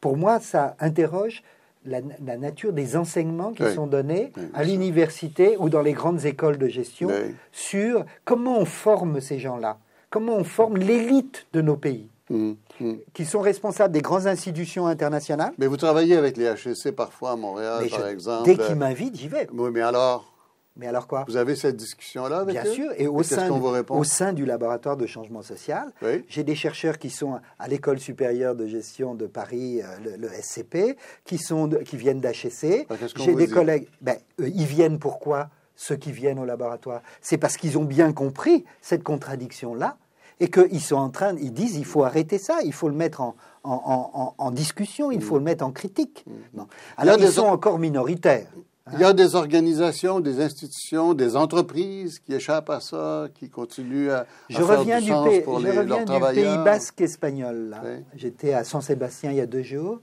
pour moi, ça interroge la, nature des enseignements qui sont donnés à l'université ou dans les grandes écoles de gestion sur comment on forme ces gens-là, comment on forme l'élite de nos pays. Mmh, mmh. qui sont responsables des grandes institutions internationales. Mais vous travaillez avec les HEC parfois à Montréal, par exemple. Dès qu'ils m'invitent, j'y vais. Oui, mais alors? Mais alors quoi? Vous avez cette discussion-là avec Bien sûr, et au sein, au sein du laboratoire de changement social, j'ai des chercheurs qui sont à l'école supérieure de gestion de Paris, euh, le, SCP, qui, sont qui viennent d'HEC. J'ai des collègues. Ben, ils viennent pourquoi Ceux qui viennent au laboratoire, c'est parce qu'ils ont bien compris cette contradiction-là et qu'ils sont en train, ils disent, il faut arrêter ça, il faut le mettre en, en, en, discussion, il faut le mettre en critique. Mm. Alors ils sont encore minoritaires. Il y a des organisations, des institutions, des entreprises qui échappent à ça, qui continuent à, je reviens du pays, pour je reviens du Pays basque espagnol. J'étais à San Sébastien il y a deux jours,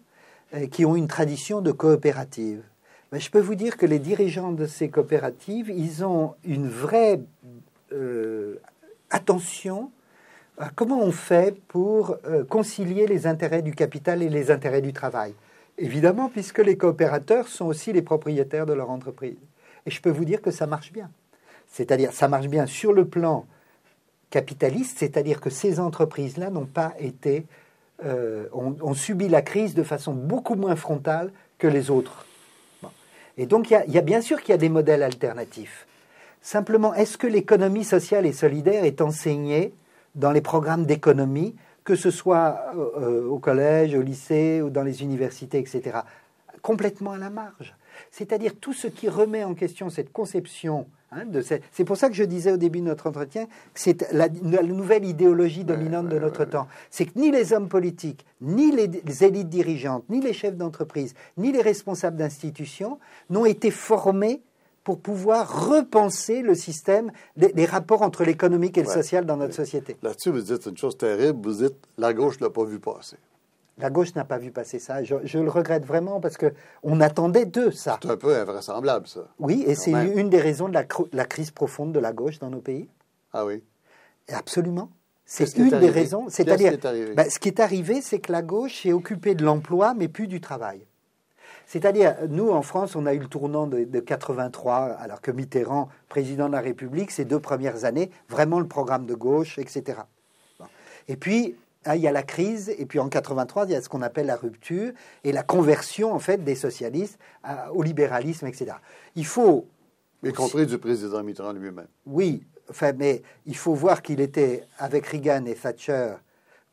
euh, qui ont une tradition de coopérative. Ben, je peux vous dire que les dirigeants de ces coopératives, ils ont une vraie euh, attention à comment on fait pour euh, concilier les intérêts du capital et les intérêts du travail? Évidemment, puisque les coopérateurs sont aussi les propriétaires de leur entreprise. Et je peux vous dire que ça marche bien. C'est-à-dire, ça marche bien sur le plan capitaliste, c'est-à-dire que ces entreprises-là n'ont pas été, euh, ont, subi la crise de façon beaucoup moins frontale que les autres. Et donc, il y, a, bien sûr qu'il y a des modèles alternatifs. Simplement, est-ce que l'économie sociale et solidaire est enseignée dans les programmes d'économie, que ce soit euh, euh, au collège, au lycée ou dans les universités, etc. Complètement à la marge. C'est-à-dire tout ce qui remet en question cette conception. Hein, c'est pour ça que je disais au début de notre entretien que c'est la, nouvelle idéologie dominante de notre temps. C'est que ni les hommes politiques, ni les élites dirigeantes, ni les chefs d'entreprise, ni les responsables d'institutions n'ont été formés pour pouvoir repenser le système, les, rapports entre l'économique et le social dans notre société. Là-dessus, vous dites une chose terrible, vous dites la gauche ne l'a pas vu passer. La gauche n'a pas vu passer ça. Je, le regrette vraiment parce que on attendait d'eux ça. C'est un peu invraisemblable, ça. Oui, et c'est une des raisons de la, crise profonde de la gauche dans nos pays. Ah oui. Absolument. C'est une des raisons. C'est-à-dire, ben, ce qui est arrivé, c'est que la gauche est occupée de l'emploi, mais plus du travail. C'est-à-dire, nous, en France, on a eu le tournant de, 83, alors que Mitterrand, président de la République, ces deux premières années, vraiment le programme de gauche, etc. Et puis, hein, il y a la crise, et puis en 83, il y a ce qu'on appelle la rupture et la conversion, en fait, des socialistes au libéralisme, etc. Il faut... Y compris du président Mitterrand lui-même. Oui, enfin, mais il faut voir qu'il était avec Reagan et Thatcher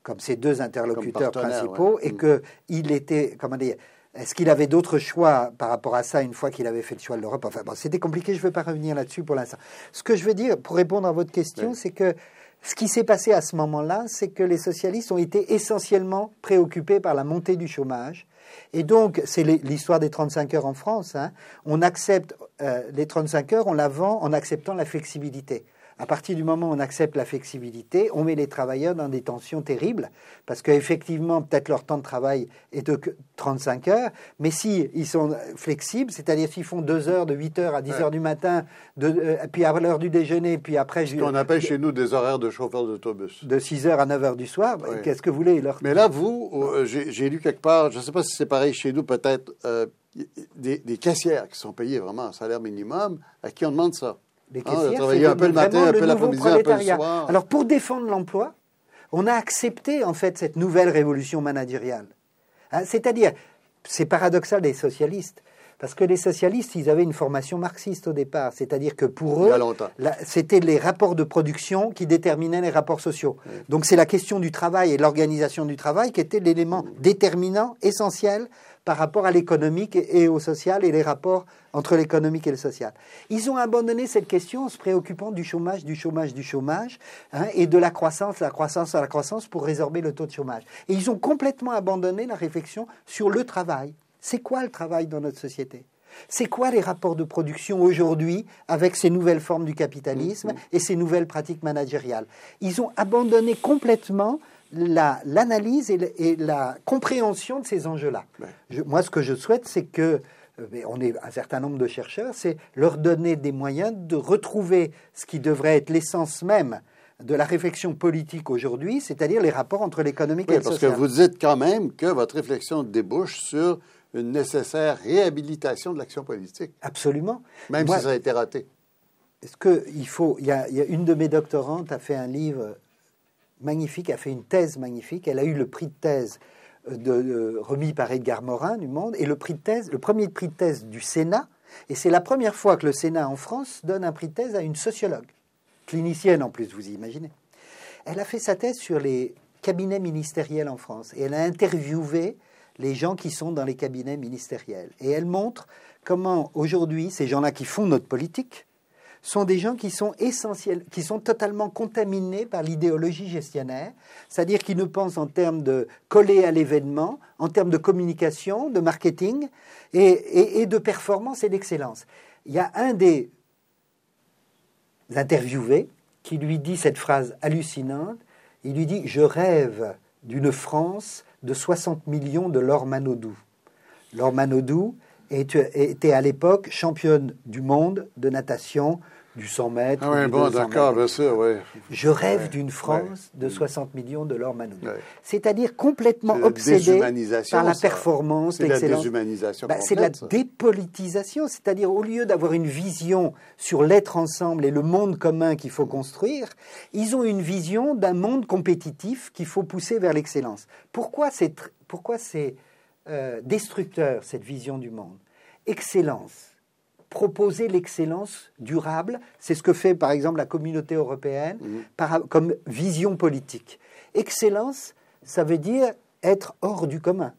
comme ses deux interlocuteurs principaux, et et qu'il était, comment dire, est-ce qu'il avait d'autres choix par rapport à ça une fois qu'il avait fait le choix de l'Europe? Enfin bon, c'était compliqué, je ne veux pas revenir là-dessus pour l'instant. Ce que je veux dire, pour répondre à votre question, c'est que ce qui s'est passé à ce moment-là, c'est que les socialistes ont été essentiellement préoccupés par la montée du chômage. Et donc, c'est l'histoire des 35 heures en France. Hein. On accepte euh, les 35 heures, on la vend en acceptant la flexibilité. À partir du moment où on accepte la flexibilité, on met les travailleurs dans des tensions terribles, parce qu'effectivement, peut-être leur temps de travail est de 35 heures, mais si ils sont flexibles, c'est-à-dire s'ils font deux heures de 8 heures à 10 heures du matin, de, euh, puis à l'heure du déjeuner, puis après... Ce qu'on appelle chez nous des horaires de chauffeur d'autobus. De 6 heures à 9 heures du soir, qu'est-ce que vous voulez leur... Mais là, vous, euh, j'ai lu quelque part, je ne sais pas si c'est pareil chez nous, peut-être... Euh, des, des, caissières qui sont payées vraiment un salaire minimum, à qui on demande ça les ah, caissières, un peu le matin, un peu l'après-midi, un peu le soir. Alors pour défendre l'emploi, on a accepté en fait cette nouvelle révolution managériale. Hein, c'est-à-dire, c'est paradoxal des socialistes, parce que les socialistes, ils avaient une formation marxiste au départ, c'est-à-dire que pour eux, c'était les rapports de production qui déterminaient les rapports sociaux. Donc c'est la question du travail et l'organisation du travail qui était l'élément déterminant, essentiel par rapport à l'économique et au social et les rapports entre l'économique et le social. Ils ont abandonné cette question en se préoccupant du chômage, du chômage, du chômage, hein, et de la croissance, la croissance à la croissance pour résorber le taux de chômage. Et ils ont complètement abandonné la réflexion sur le travail. C'est quoi le travail dans notre société? C'est quoi les rapports de production aujourd'hui avec ces nouvelles formes du capitalisme mm-hmm. et ces nouvelles pratiques managériales? Ils ont abandonné complètement l'analyse et, la compréhension de ces enjeux-là. Moi, ce que je souhaite, c'est que euh, on est un certain nombre de chercheurs, c'est leur donner des moyens de retrouver ce qui devrait être l'essence même de la réflexion politique aujourd'hui, c'est-à-dire les rapports entre l'économique et le social. Parce que vous dites quand même que votre réflexion débouche sur une nécessaire réhabilitation de l'action politique. Absolument. Même si ça a été raté. Est-ce que il faut il y, a, une de mes doctorantes a fait un livre magnifique, a fait une thèse magnifique. Elle a eu le prix de thèse de, remis par Edgar Morin du Monde et le prix de thèse, le premier prix de thèse du Sénat. Et c'est la première fois que le Sénat en France donne un prix de thèse à une sociologue, clinicienne en plus, vous imaginez. Elle a fait sa thèse sur les cabinets ministériels en France et elle a interviewé les gens qui sont dans les cabinets ministériels. Et elle montre comment aujourd'hui ces gens-là qui font notre politique sont des gens qui sont essentiels, qui sont totalement contaminés par l'idéologie gestionnaire, c'est-à-dire qu'ils ne pensent en termes de coller à l'événement, en termes de communication, de marketing et, de performance et d'excellence. Il y a un des interviewés qui lui dit cette phrase hallucinante. Il lui dit Je rêve d'une France de 60 millions de Laure Manodou. Et tu étais à l'époque championne du monde de natation du 100 mètres. Ah oui, bon, 200 d'accord, bien sûr, oui. Je rêve Ouais, d'une France ouais. de 60 millions de l'or. Ouais. C'est-à-dire complètement C'est la obsédé déshumanisation, par la performance, C'est la l'excellence. déshumanisation Bah, c'est de la dépolitisation, c'est-à-dire au lieu d'avoir une vision sur l'être ensemble et le monde commun qu'il faut construire, ils ont une vision d'un monde compétitif qu'il faut pousser vers l'excellence. Pourquoi c'est pourquoi c'est euh, destructeur cette vision du monde Excellence. Proposer l'excellence durable, c'est ce que fait par exemple la communauté européenne Mhm. par- comme vision politique. Excellence, ça veut dire être hors du commun,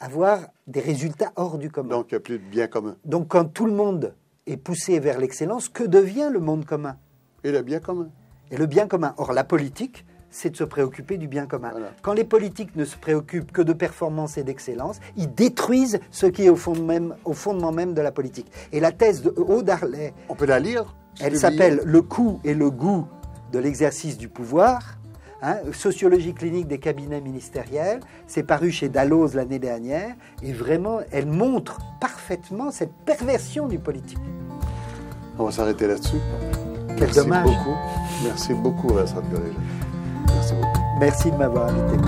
avoir des résultats hors du commun. Donc, il n'y a plus de bien commun. Donc quand tout le monde est poussé vers l'excellence, que devient le monde commun? Et le bien commun. Et le bien commun. Or, la politique, c'est de se préoccuper du bien commun. Voilà. Quand les politiques ne se préoccupent que de performance et d'excellence, ils détruisent ce qui est au, fond même, au fondement même de la politique. Et la thèse de Aude Harley, On peut la lire elle s'appelle Le coût et le goût de l'exercice du pouvoir. hein, sociologie clinique des cabinets ministériels, c'est paru chez Dalloz l'année dernière, et vraiment, elle montre parfaitement cette perversion du politique. On va s'arrêter là-dessus. Quel Merci dommage. beaucoup. Merci beaucoup, Vincent Corrège. Merci de m'avoir invité.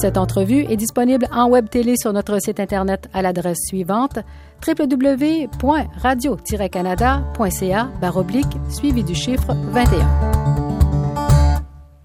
Cette entrevue est disponible en web télé sur notre site Internet à l'adresse suivante www.radio-canada.ca suivi du chiffre 21.